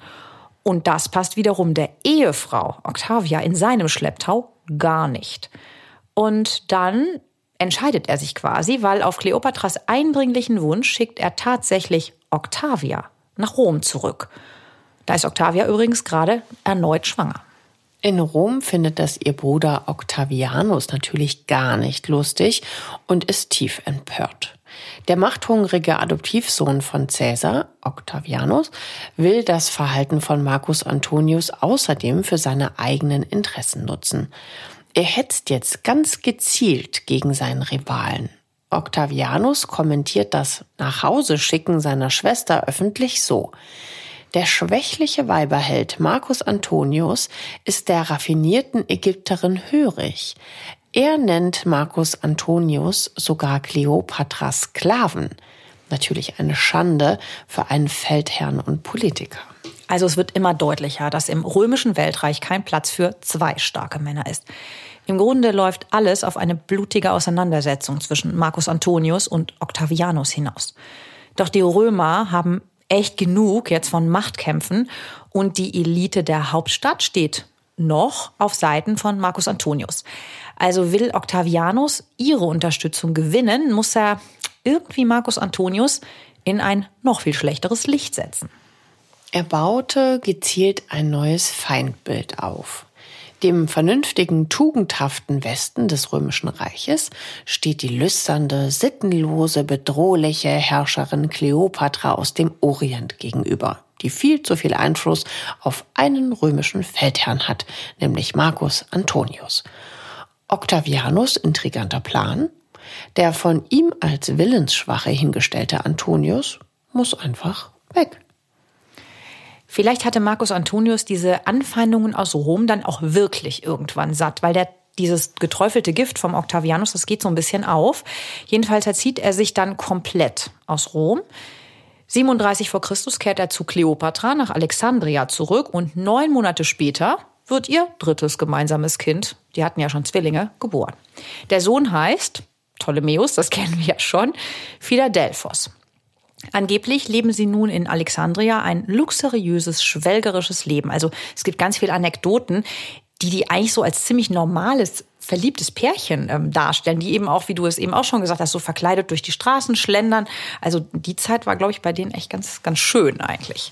Und das passt wiederum der Ehefrau Octavia in seinem Schlepptau gar nicht. Und dann entscheidet er sich quasi, weil auf Kleopatras eindringlichen Wunsch schickt er tatsächlich Octavia nach Rom zurück. Da ist Octavia übrigens gerade erneut schwanger. In Rom findet das ihr Bruder Octavianus natürlich gar nicht lustig und ist tief empört. Der machthungrige Adoptivsohn von Caesar, Octavianus, will das Verhalten von Marcus Antonius außerdem für seine eigenen Interessen nutzen. Er hetzt jetzt ganz gezielt gegen seinen Rivalen. Octavianus kommentiert das Nachhauseschicken seiner Schwester öffentlich so. Der schwächliche Weiberheld Marcus Antonius ist der raffinierten Ägypterin hörig. Er nennt Marcus Antonius sogar Kleopatras Sklaven. Natürlich eine Schande für einen Feldherrn und Politiker. Also es wird immer deutlicher, dass im römischen Weltreich kein Platz für zwei starke Männer ist. Im Grunde läuft alles auf eine blutige Auseinandersetzung zwischen Marcus Antonius und Octavianus hinaus. Doch die Römer haben echt genug jetzt von Machtkämpfen und die Elite der Hauptstadt steht noch auf Seiten von Marcus Antonius. Also will Octavianus ihre Unterstützung gewinnen, muss er irgendwie Marcus Antonius in ein noch viel schlechteres Licht setzen. Er baute gezielt ein neues Feindbild auf. Dem vernünftigen, tugendhaften Westen des Römischen Reiches steht die lüsternde, sittenlose, bedrohliche Herrscherin Kleopatra aus dem Orient gegenüber, die viel zu viel Einfluss auf einen römischen Feldherrn hat, nämlich Marcus Antonius. Octavianus intriganter Plan, der von ihm als Willensschwache hingestellte Antonius muss einfach weg. Vielleicht hatte Marcus Antonius diese Anfeindungen aus Rom dann auch wirklich irgendwann satt, weil der dieses geträufelte Gift vom Octavianus, das geht so ein bisschen auf. Jedenfalls erzieht er sich dann komplett aus Rom. 37 vor Christus kehrt er zu Kleopatra nach Alexandria zurück und neun Monate später wird ihr drittes gemeinsames Kind, die hatten ja schon Zwillinge, geboren. Der Sohn heißt Ptolemäus, das kennen wir ja schon, Philadelphos. Angeblich leben sie nun in Alexandria ein luxuriöses, schwelgerisches Leben. Also es gibt ganz viele Anekdoten, die die eigentlich so als ziemlich normales verliebtes Pärchen ähm, darstellen, die eben auch, wie du es eben auch schon gesagt hast, so verkleidet durch die Straßen schlendern. Also die Zeit war, glaube ich, bei denen echt ganz, ganz schön eigentlich.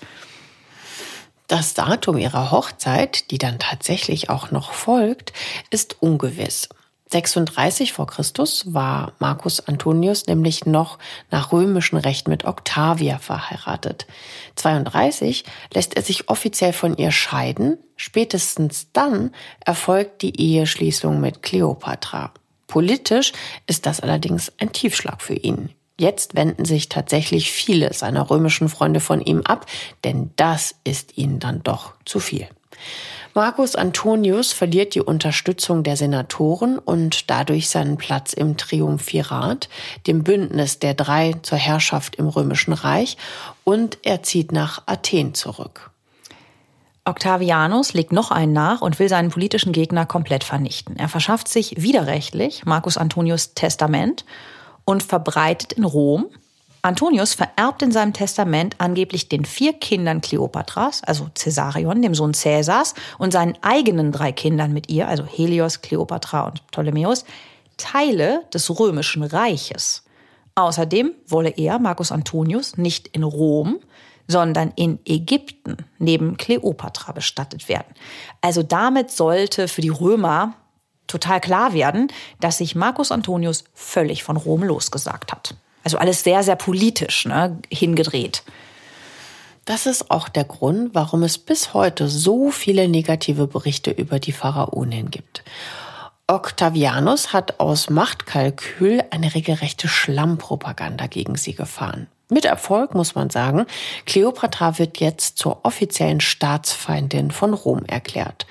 Das Datum ihrer Hochzeit, die dann tatsächlich auch noch folgt, ist ungewiss. 36 vor Christus war Marcus Antonius nämlich noch nach römischem Recht mit Octavia verheiratet. 32 lässt er sich offiziell von ihr scheiden. Spätestens dann erfolgt die Eheschließung mit Kleopatra. Politisch ist das allerdings ein Tiefschlag für ihn. Jetzt wenden sich tatsächlich viele seiner römischen Freunde von ihm ab, denn das ist ihnen dann doch zu viel. Marcus Antonius verliert die Unterstützung der Senatoren und dadurch seinen Platz im Triumphirat, dem Bündnis der drei zur Herrschaft im römischen Reich, und er zieht nach Athen zurück. Octavianus legt noch einen nach und will seinen politischen Gegner komplett vernichten. Er verschafft sich widerrechtlich Marcus Antonius Testament und verbreitet in Rom Antonius vererbt in seinem Testament angeblich den vier Kindern Kleopatras, also Caesarion, dem Sohn Caesars, und seinen eigenen drei Kindern mit ihr, also Helios, Kleopatra und Ptolemäus, Teile des römischen Reiches. Außerdem wolle er, Marcus Antonius, nicht in Rom, sondern in Ägypten neben Kleopatra bestattet werden. Also damit sollte für die Römer total klar werden, dass sich Marcus Antonius völlig von Rom losgesagt hat. Also alles sehr, sehr politisch ne, hingedreht. Das ist auch der Grund, warum es bis heute so viele negative Berichte über die Pharaonin gibt. Octavianus hat aus Machtkalkül eine regelrechte Schlammpropaganda gegen sie gefahren. Mit Erfolg muss man sagen, Kleopatra wird jetzt zur offiziellen Staatsfeindin von Rom erklärt.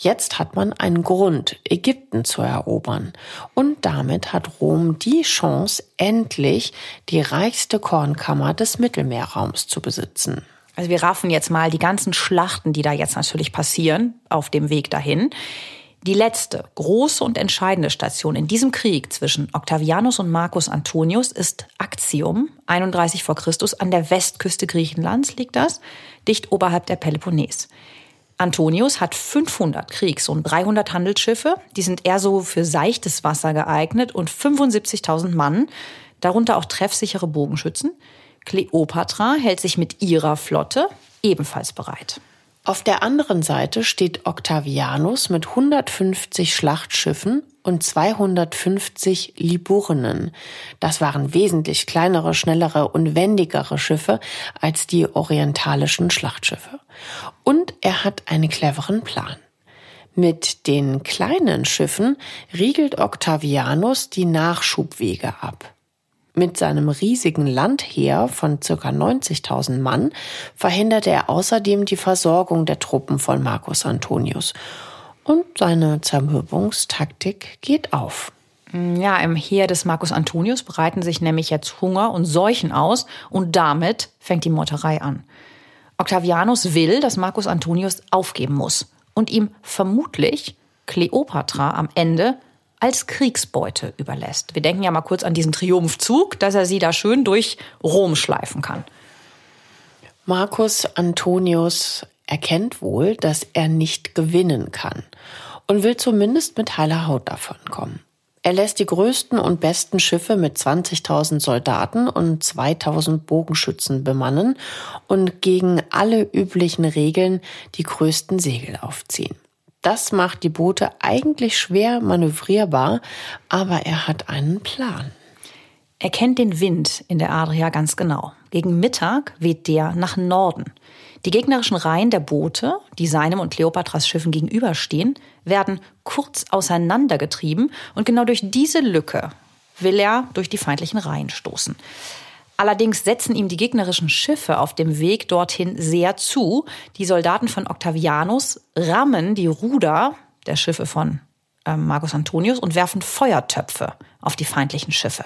Jetzt hat man einen Grund, Ägypten zu erobern. Und damit hat Rom die Chance, endlich die reichste Kornkammer des Mittelmeerraums zu besitzen. Also wir raffen jetzt mal die ganzen Schlachten, die da jetzt natürlich passieren, auf dem Weg dahin. Die letzte große und entscheidende Station in diesem Krieg zwischen Octavianus und Marcus Antonius ist Actium, 31 vor Christus, an der Westküste Griechenlands liegt das, dicht oberhalb der Peloponnes. Antonius hat 500 Kriegs- und 300 Handelsschiffe. Die sind eher so für seichtes Wasser geeignet und 75.000 Mann, darunter auch treffsichere Bogenschützen. Kleopatra hält sich mit ihrer Flotte ebenfalls bereit. Auf der anderen Seite steht Octavianus mit 150 Schlachtschiffen und 250 Liburnen. Das waren wesentlich kleinere, schnellere und wendigere Schiffe als die orientalischen Schlachtschiffe. Und er hat einen cleveren Plan. Mit den kleinen Schiffen riegelt Octavianus die Nachschubwege ab. Mit seinem riesigen Landheer von ca. 90.000 Mann verhindert er außerdem die Versorgung der Truppen von Marcus Antonius. Und seine Zermürbungstaktik geht auf. Ja, im Heer des Marcus Antonius breiten sich nämlich jetzt Hunger und Seuchen aus und damit fängt die Meuterei an. Octavianus will, dass Marcus Antonius aufgeben muss und ihm vermutlich Kleopatra am Ende als Kriegsbeute überlässt. Wir denken ja mal kurz an diesen Triumphzug, dass er sie da schön durch Rom schleifen kann. Marcus Antonius erkennt wohl, dass er nicht gewinnen kann und will zumindest mit heiler Haut davonkommen. Er lässt die größten und besten Schiffe mit 20.000 Soldaten und 2.000 Bogenschützen bemannen und gegen alle üblichen Regeln die größten Segel aufziehen. Das macht die Boote eigentlich schwer manövrierbar, aber er hat einen Plan. Er kennt den Wind in der Adria ganz genau. Gegen Mittag weht der nach Norden. Die gegnerischen Reihen der Boote, die seinem und Kleopatras Schiffen gegenüberstehen, werden kurz auseinandergetrieben und genau durch diese Lücke will er durch die feindlichen Reihen stoßen. Allerdings setzen ihm die gegnerischen Schiffe auf dem Weg dorthin sehr zu. Die Soldaten von Octavianus rammen die Ruder der Schiffe von äh, Marcus Antonius und werfen Feuertöpfe auf die feindlichen Schiffe.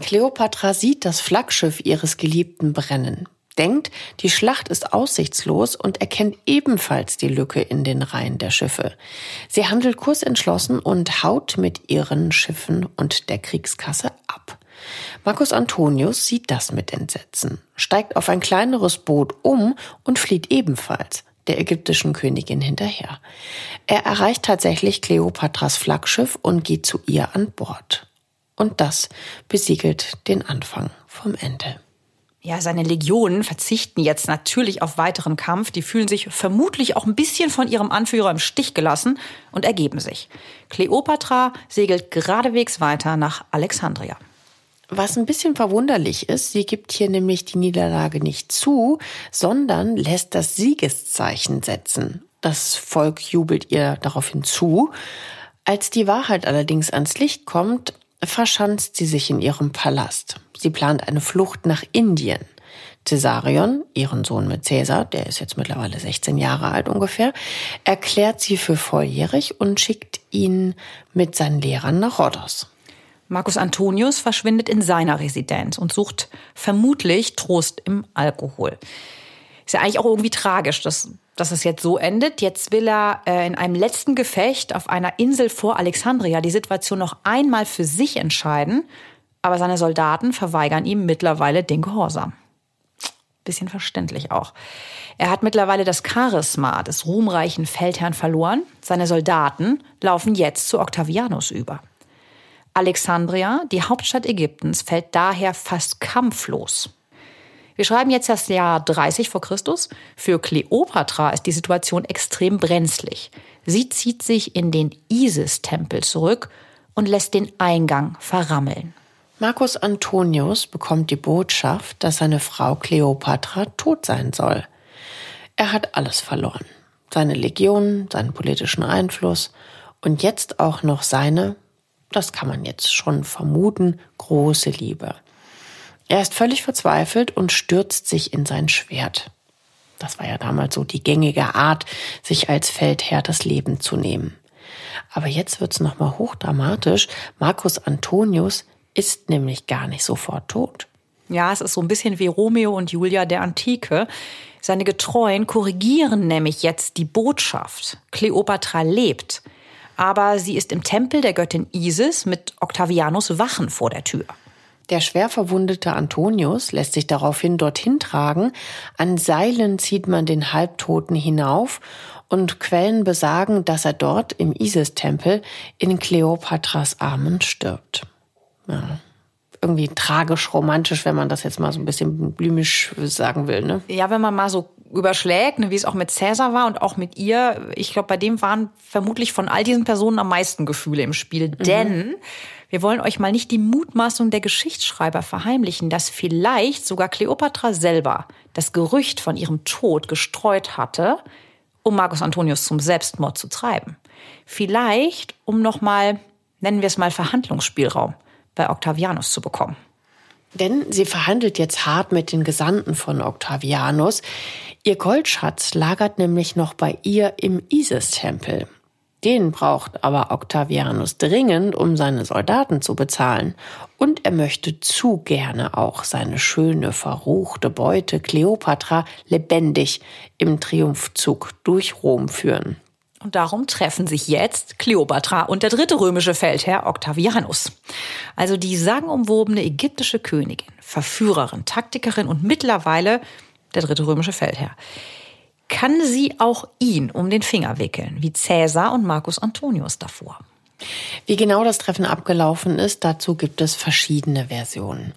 Kleopatra sieht das Flaggschiff ihres Geliebten brennen, denkt, die Schlacht ist aussichtslos und erkennt ebenfalls die Lücke in den Reihen der Schiffe. Sie handelt kursentschlossen und haut mit ihren Schiffen und der Kriegskasse. Marcus Antonius sieht das mit Entsetzen, steigt auf ein kleineres Boot um und flieht ebenfalls der ägyptischen Königin hinterher. Er erreicht tatsächlich Kleopatras Flaggschiff und geht zu ihr an Bord. Und das besiegelt den Anfang vom Ende. Ja, seine Legionen verzichten jetzt natürlich auf weiteren Kampf. Die fühlen sich vermutlich auch ein bisschen von ihrem Anführer im Stich gelassen und ergeben sich. Kleopatra segelt geradewegs weiter nach Alexandria. Was ein bisschen verwunderlich ist, sie gibt hier nämlich die Niederlage nicht zu, sondern lässt das Siegeszeichen setzen. Das Volk jubelt ihr daraufhin zu. Als die Wahrheit allerdings ans Licht kommt, verschanzt sie sich in ihrem Palast. Sie plant eine Flucht nach Indien. Caesarion, ihren Sohn mit Caesar, der ist jetzt mittlerweile 16 Jahre alt ungefähr, erklärt sie für volljährig und schickt ihn mit seinen Lehrern nach Rhodos. Marcus Antonius verschwindet in seiner Residenz und sucht vermutlich Trost im Alkohol. Ist ja eigentlich auch irgendwie tragisch, dass, dass es jetzt so endet. Jetzt will er äh, in einem letzten Gefecht auf einer Insel vor Alexandria die Situation noch einmal für sich entscheiden, aber seine Soldaten verweigern ihm mittlerweile den Gehorsam. Bisschen verständlich auch. Er hat mittlerweile das Charisma des ruhmreichen Feldherrn verloren. Seine Soldaten laufen jetzt zu Octavianus über. Alexandria, die Hauptstadt Ägyptens, fällt daher fast kampflos. Wir schreiben jetzt das Jahr 30 vor Christus. Für Kleopatra ist die Situation extrem brenzlig. Sie zieht sich in den Isis-Tempel zurück und lässt den Eingang verrammeln. Marcus Antonius bekommt die Botschaft, dass seine Frau Kleopatra tot sein soll. Er hat alles verloren. Seine Legionen, seinen politischen Einfluss und jetzt auch noch seine das kann man jetzt schon vermuten, große Liebe. Er ist völlig verzweifelt und stürzt sich in sein Schwert. Das war ja damals so die gängige Art, sich als Feldherr das Leben zu nehmen. Aber jetzt wird's noch mal hochdramatisch. Marcus Antonius ist nämlich gar nicht sofort tot. Ja, es ist so ein bisschen wie Romeo und Julia der Antike. Seine Getreuen korrigieren nämlich jetzt die Botschaft. Kleopatra lebt aber sie ist im Tempel der Göttin Isis mit Octavianus Wachen vor der Tür. Der schwer verwundete Antonius lässt sich daraufhin dorthin tragen. An Seilen zieht man den Halbtoten hinauf und Quellen besagen, dass er dort im Isis-Tempel in Kleopatras Armen stirbt. Ja irgendwie tragisch romantisch, wenn man das jetzt mal so ein bisschen blümisch sagen will. Ne? Ja, wenn man mal so überschlägt, ne, wie es auch mit Cäsar war und auch mit ihr. Ich glaube, bei dem waren vermutlich von all diesen Personen am meisten Gefühle im Spiel. Mhm. Denn wir wollen euch mal nicht die Mutmaßung der Geschichtsschreiber verheimlichen, dass vielleicht sogar Kleopatra selber das Gerücht von ihrem Tod gestreut hatte, um Marcus Antonius zum Selbstmord zu treiben. Vielleicht, um nochmal, nennen wir es mal Verhandlungsspielraum bei Octavianus zu bekommen. Denn sie verhandelt jetzt hart mit den Gesandten von Octavianus. Ihr Goldschatz lagert nämlich noch bei ihr im Isis-Tempel. Den braucht aber Octavianus dringend, um seine Soldaten zu bezahlen. Und er möchte zu gerne auch seine schöne, verruchte Beute Kleopatra lebendig im Triumphzug durch Rom führen. Und darum treffen sich jetzt Kleopatra und der dritte römische Feldherr Octavianus. Also die sagenumwobene ägyptische Königin, Verführerin, Taktikerin und mittlerweile der dritte römische Feldherr. Kann sie auch ihn um den Finger wickeln, wie Cäsar und Marcus Antonius davor? Wie genau das Treffen abgelaufen ist, dazu gibt es verschiedene Versionen.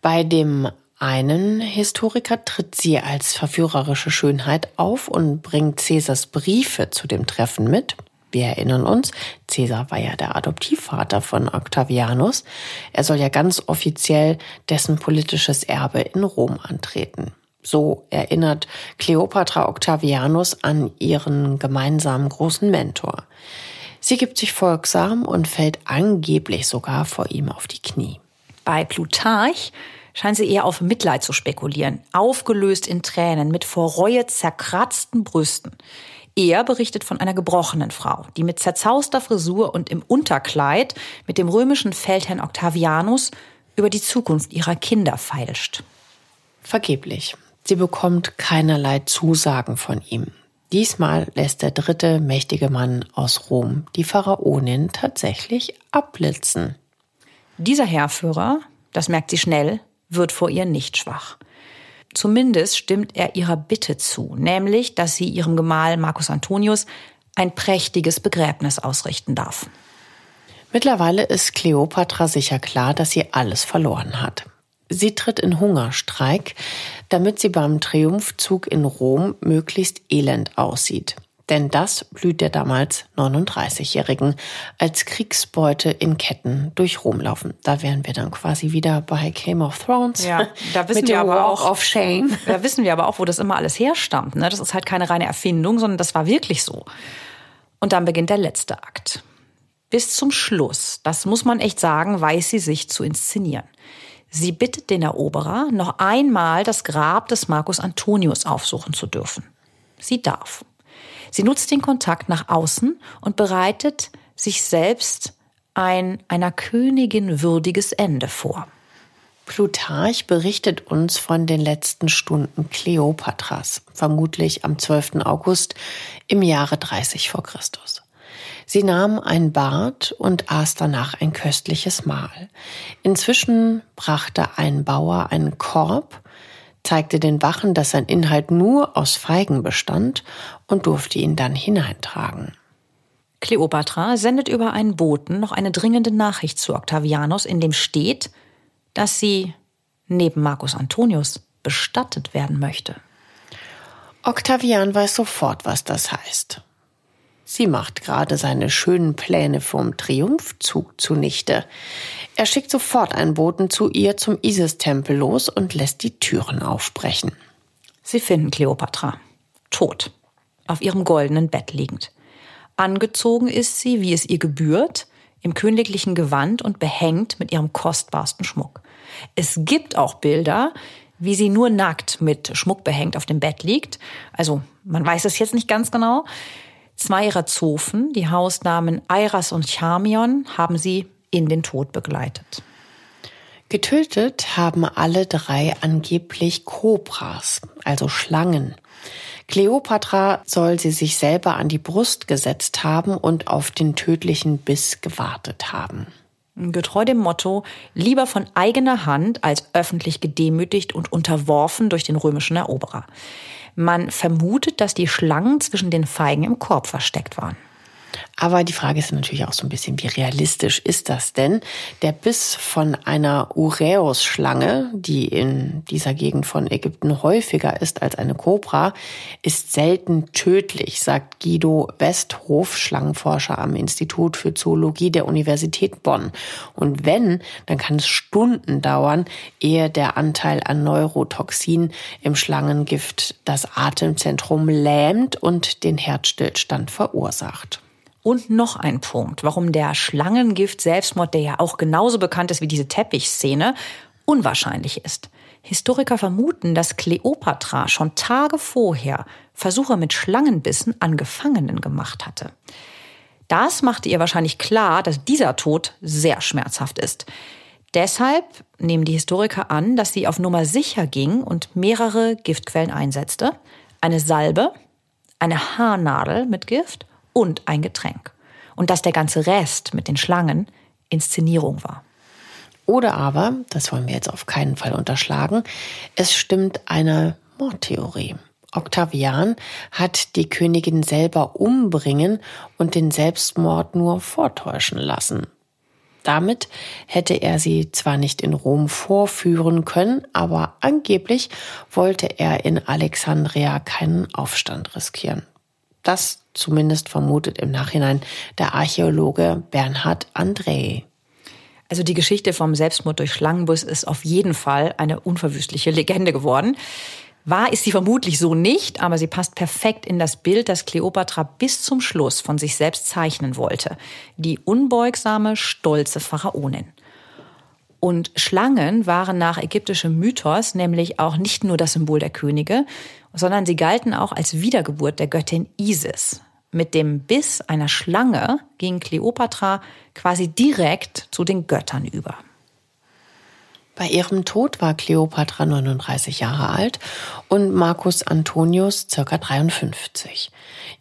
Bei dem einen Historiker tritt sie als verführerische Schönheit auf und bringt Cäsars Briefe zu dem Treffen mit. Wir erinnern uns, Cäsar war ja der Adoptivvater von Octavianus. Er soll ja ganz offiziell dessen politisches Erbe in Rom antreten. So erinnert Kleopatra Octavianus an ihren gemeinsamen großen Mentor. Sie gibt sich folgsam und fällt angeblich sogar vor ihm auf die Knie. Bei Plutarch scheint sie eher auf Mitleid zu spekulieren, aufgelöst in Tränen, mit vor Reue zerkratzten Brüsten. Er berichtet von einer gebrochenen Frau, die mit zerzauster Frisur und im Unterkleid mit dem römischen Feldherrn Octavianus über die Zukunft ihrer Kinder feilscht. Vergeblich. Sie bekommt keinerlei Zusagen von ihm. Diesmal lässt der dritte mächtige Mann aus Rom die Pharaonin tatsächlich abblitzen. Dieser Heerführer das merkt sie schnell, wird vor ihr nicht schwach. Zumindest stimmt er ihrer Bitte zu, nämlich, dass sie ihrem Gemahl Marcus Antonius ein prächtiges Begräbnis ausrichten darf. Mittlerweile ist Kleopatra sicher klar, dass sie alles verloren hat. Sie tritt in Hungerstreik, damit sie beim Triumphzug in Rom möglichst elend aussieht. Denn das blüht der damals 39-Jährigen als Kriegsbeute in Ketten durch Rom laufen. Da wären wir dann quasi wieder bei Game of Thrones. Ja, da wissen wir aber auch of Shame. Da wissen wir aber auch, wo das immer alles herstammt. Ne? Das ist halt keine reine Erfindung, sondern das war wirklich so. Und dann beginnt der letzte Akt. Bis zum Schluss, das muss man echt sagen, weiß sie sich zu inszenieren. Sie bittet den Eroberer, noch einmal das Grab des Marcus Antonius aufsuchen zu dürfen. Sie darf. Sie nutzt den Kontakt nach außen und bereitet sich selbst ein einer Königin würdiges Ende vor. Plutarch berichtet uns von den letzten Stunden Kleopatras, vermutlich am 12. August im Jahre 30 vor Christus. Sie nahm ein Bad und aß danach ein köstliches Mahl. Inzwischen brachte ein Bauer einen Korb zeigte den Wachen, dass sein Inhalt nur aus Feigen bestand und durfte ihn dann hineintragen. Kleopatra sendet über einen Boten noch eine dringende Nachricht zu Octavianus, in dem steht, dass sie neben Marcus Antonius bestattet werden möchte. Octavian weiß sofort, was das heißt. Sie macht gerade seine schönen Pläne vom Triumphzug zunichte. Er schickt sofort einen Boten zu ihr zum Isis-Tempel los und lässt die Türen aufbrechen. Sie finden Kleopatra. Tot. Auf ihrem goldenen Bett liegend. Angezogen ist sie, wie es ihr gebührt, im königlichen Gewand und behängt mit ihrem kostbarsten Schmuck. Es gibt auch Bilder, wie sie nur nackt mit Schmuck behängt auf dem Bett liegt. Also man weiß es jetzt nicht ganz genau. Zwei ihrer Zofen, die Hausnamen Eiras und Charmion, haben sie in den Tod begleitet. Getötet haben alle drei angeblich Kobras, also Schlangen. Kleopatra soll sie sich selber an die Brust gesetzt haben und auf den tödlichen Biss gewartet haben. Getreu dem Motto, lieber von eigener Hand als öffentlich gedemütigt und unterworfen durch den römischen Eroberer. Man vermutet, dass die Schlangen zwischen den Feigen im Korb versteckt waren. Aber die Frage ist natürlich auch so ein bisschen, wie realistisch ist das denn? Der Biss von einer Uräus-Schlange, die in dieser Gegend von Ägypten häufiger ist als eine Kobra, ist selten tödlich, sagt Guido Westhof, Schlangenforscher am Institut für Zoologie der Universität Bonn. Und wenn, dann kann es Stunden dauern, ehe der Anteil an Neurotoxin im Schlangengift das Atemzentrum lähmt und den Herzstillstand verursacht. Und noch ein Punkt, warum der Schlangengift-Selbstmord, der ja auch genauso bekannt ist wie diese Teppichszene, unwahrscheinlich ist. Historiker vermuten, dass Kleopatra schon Tage vorher Versuche mit Schlangenbissen an Gefangenen gemacht hatte. Das machte ihr wahrscheinlich klar, dass dieser Tod sehr schmerzhaft ist. Deshalb nehmen die Historiker an, dass sie auf Nummer sicher ging und mehrere Giftquellen einsetzte. Eine Salbe, eine Haarnadel mit Gift und ein Getränk. Und dass der ganze Rest mit den Schlangen Inszenierung war. Oder aber, das wollen wir jetzt auf keinen Fall unterschlagen, es stimmt eine Mordtheorie. Octavian hat die Königin selber umbringen und den Selbstmord nur vortäuschen lassen. Damit hätte er sie zwar nicht in Rom vorführen können, aber angeblich wollte er in Alexandria keinen Aufstand riskieren. Das zumindest vermutet im Nachhinein der Archäologe Bernhard André. Also die Geschichte vom Selbstmord durch Schlangenbus ist auf jeden Fall eine unverwüstliche Legende geworden. Wahr ist sie vermutlich so nicht, aber sie passt perfekt in das Bild, das Kleopatra bis zum Schluss von sich selbst zeichnen wollte. Die unbeugsame, stolze Pharaonin. Und Schlangen waren nach ägyptischem Mythos nämlich auch nicht nur das Symbol der Könige, sondern sie galten auch als Wiedergeburt der Göttin Isis. Mit dem Biss einer Schlange ging Kleopatra quasi direkt zu den Göttern über. Bei ihrem Tod war Kleopatra 39 Jahre alt und Marcus Antonius circa 53.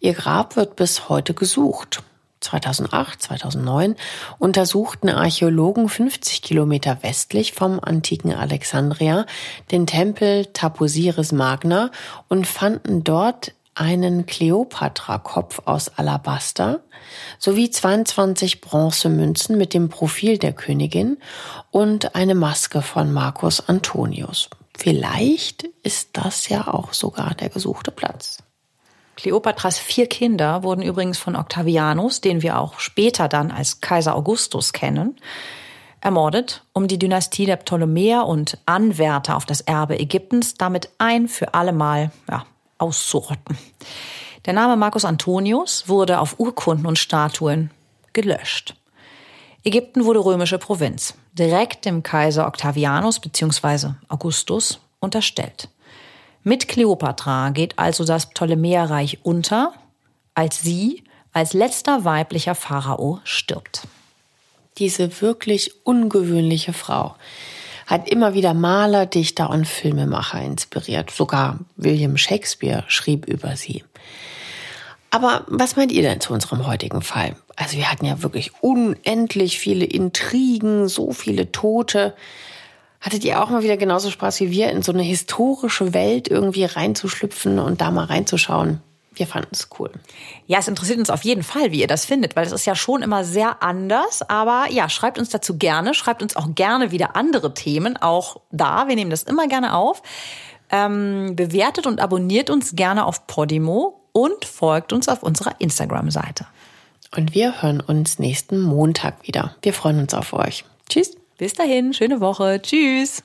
Ihr Grab wird bis heute gesucht. 2008, 2009 untersuchten Archäologen 50 Kilometer westlich vom antiken Alexandria den Tempel Taposiris Magna und fanden dort einen Kleopatra-Kopf aus Alabaster sowie 22 Bronzemünzen mit dem Profil der Königin und eine Maske von Marcus Antonius. Vielleicht ist das ja auch sogar der gesuchte Platz. Kleopatras vier Kinder wurden übrigens von Octavianus, den wir auch später dann als Kaiser Augustus kennen, ermordet, um die Dynastie der Ptolemäer und Anwärter auf das Erbe Ägyptens damit ein für allemal ja, auszurotten. Der Name Marcus Antonius wurde auf Urkunden und Statuen gelöscht. Ägypten wurde römische Provinz, direkt dem Kaiser Octavianus bzw. Augustus unterstellt. Mit Kleopatra geht also das Ptolemäerreich unter, als sie als letzter weiblicher Pharao stirbt. Diese wirklich ungewöhnliche Frau hat immer wieder Maler, Dichter und Filmemacher inspiriert. Sogar William Shakespeare schrieb über sie. Aber was meint ihr denn zu unserem heutigen Fall? Also wir hatten ja wirklich unendlich viele Intrigen, so viele Tote. Hattet ihr auch mal wieder genauso Spaß wie wir, in so eine historische Welt irgendwie reinzuschlüpfen und da mal reinzuschauen? Wir fanden es cool. Ja, es interessiert uns auf jeden Fall, wie ihr das findet, weil es ist ja schon immer sehr anders. Aber ja, schreibt uns dazu gerne, schreibt uns auch gerne wieder andere Themen, auch da. Wir nehmen das immer gerne auf. Ähm, bewertet und abonniert uns gerne auf Podimo und folgt uns auf unserer Instagram-Seite. Und wir hören uns nächsten Montag wieder. Wir freuen uns auf euch. Tschüss. Bis dahin, schöne Woche. Tschüss.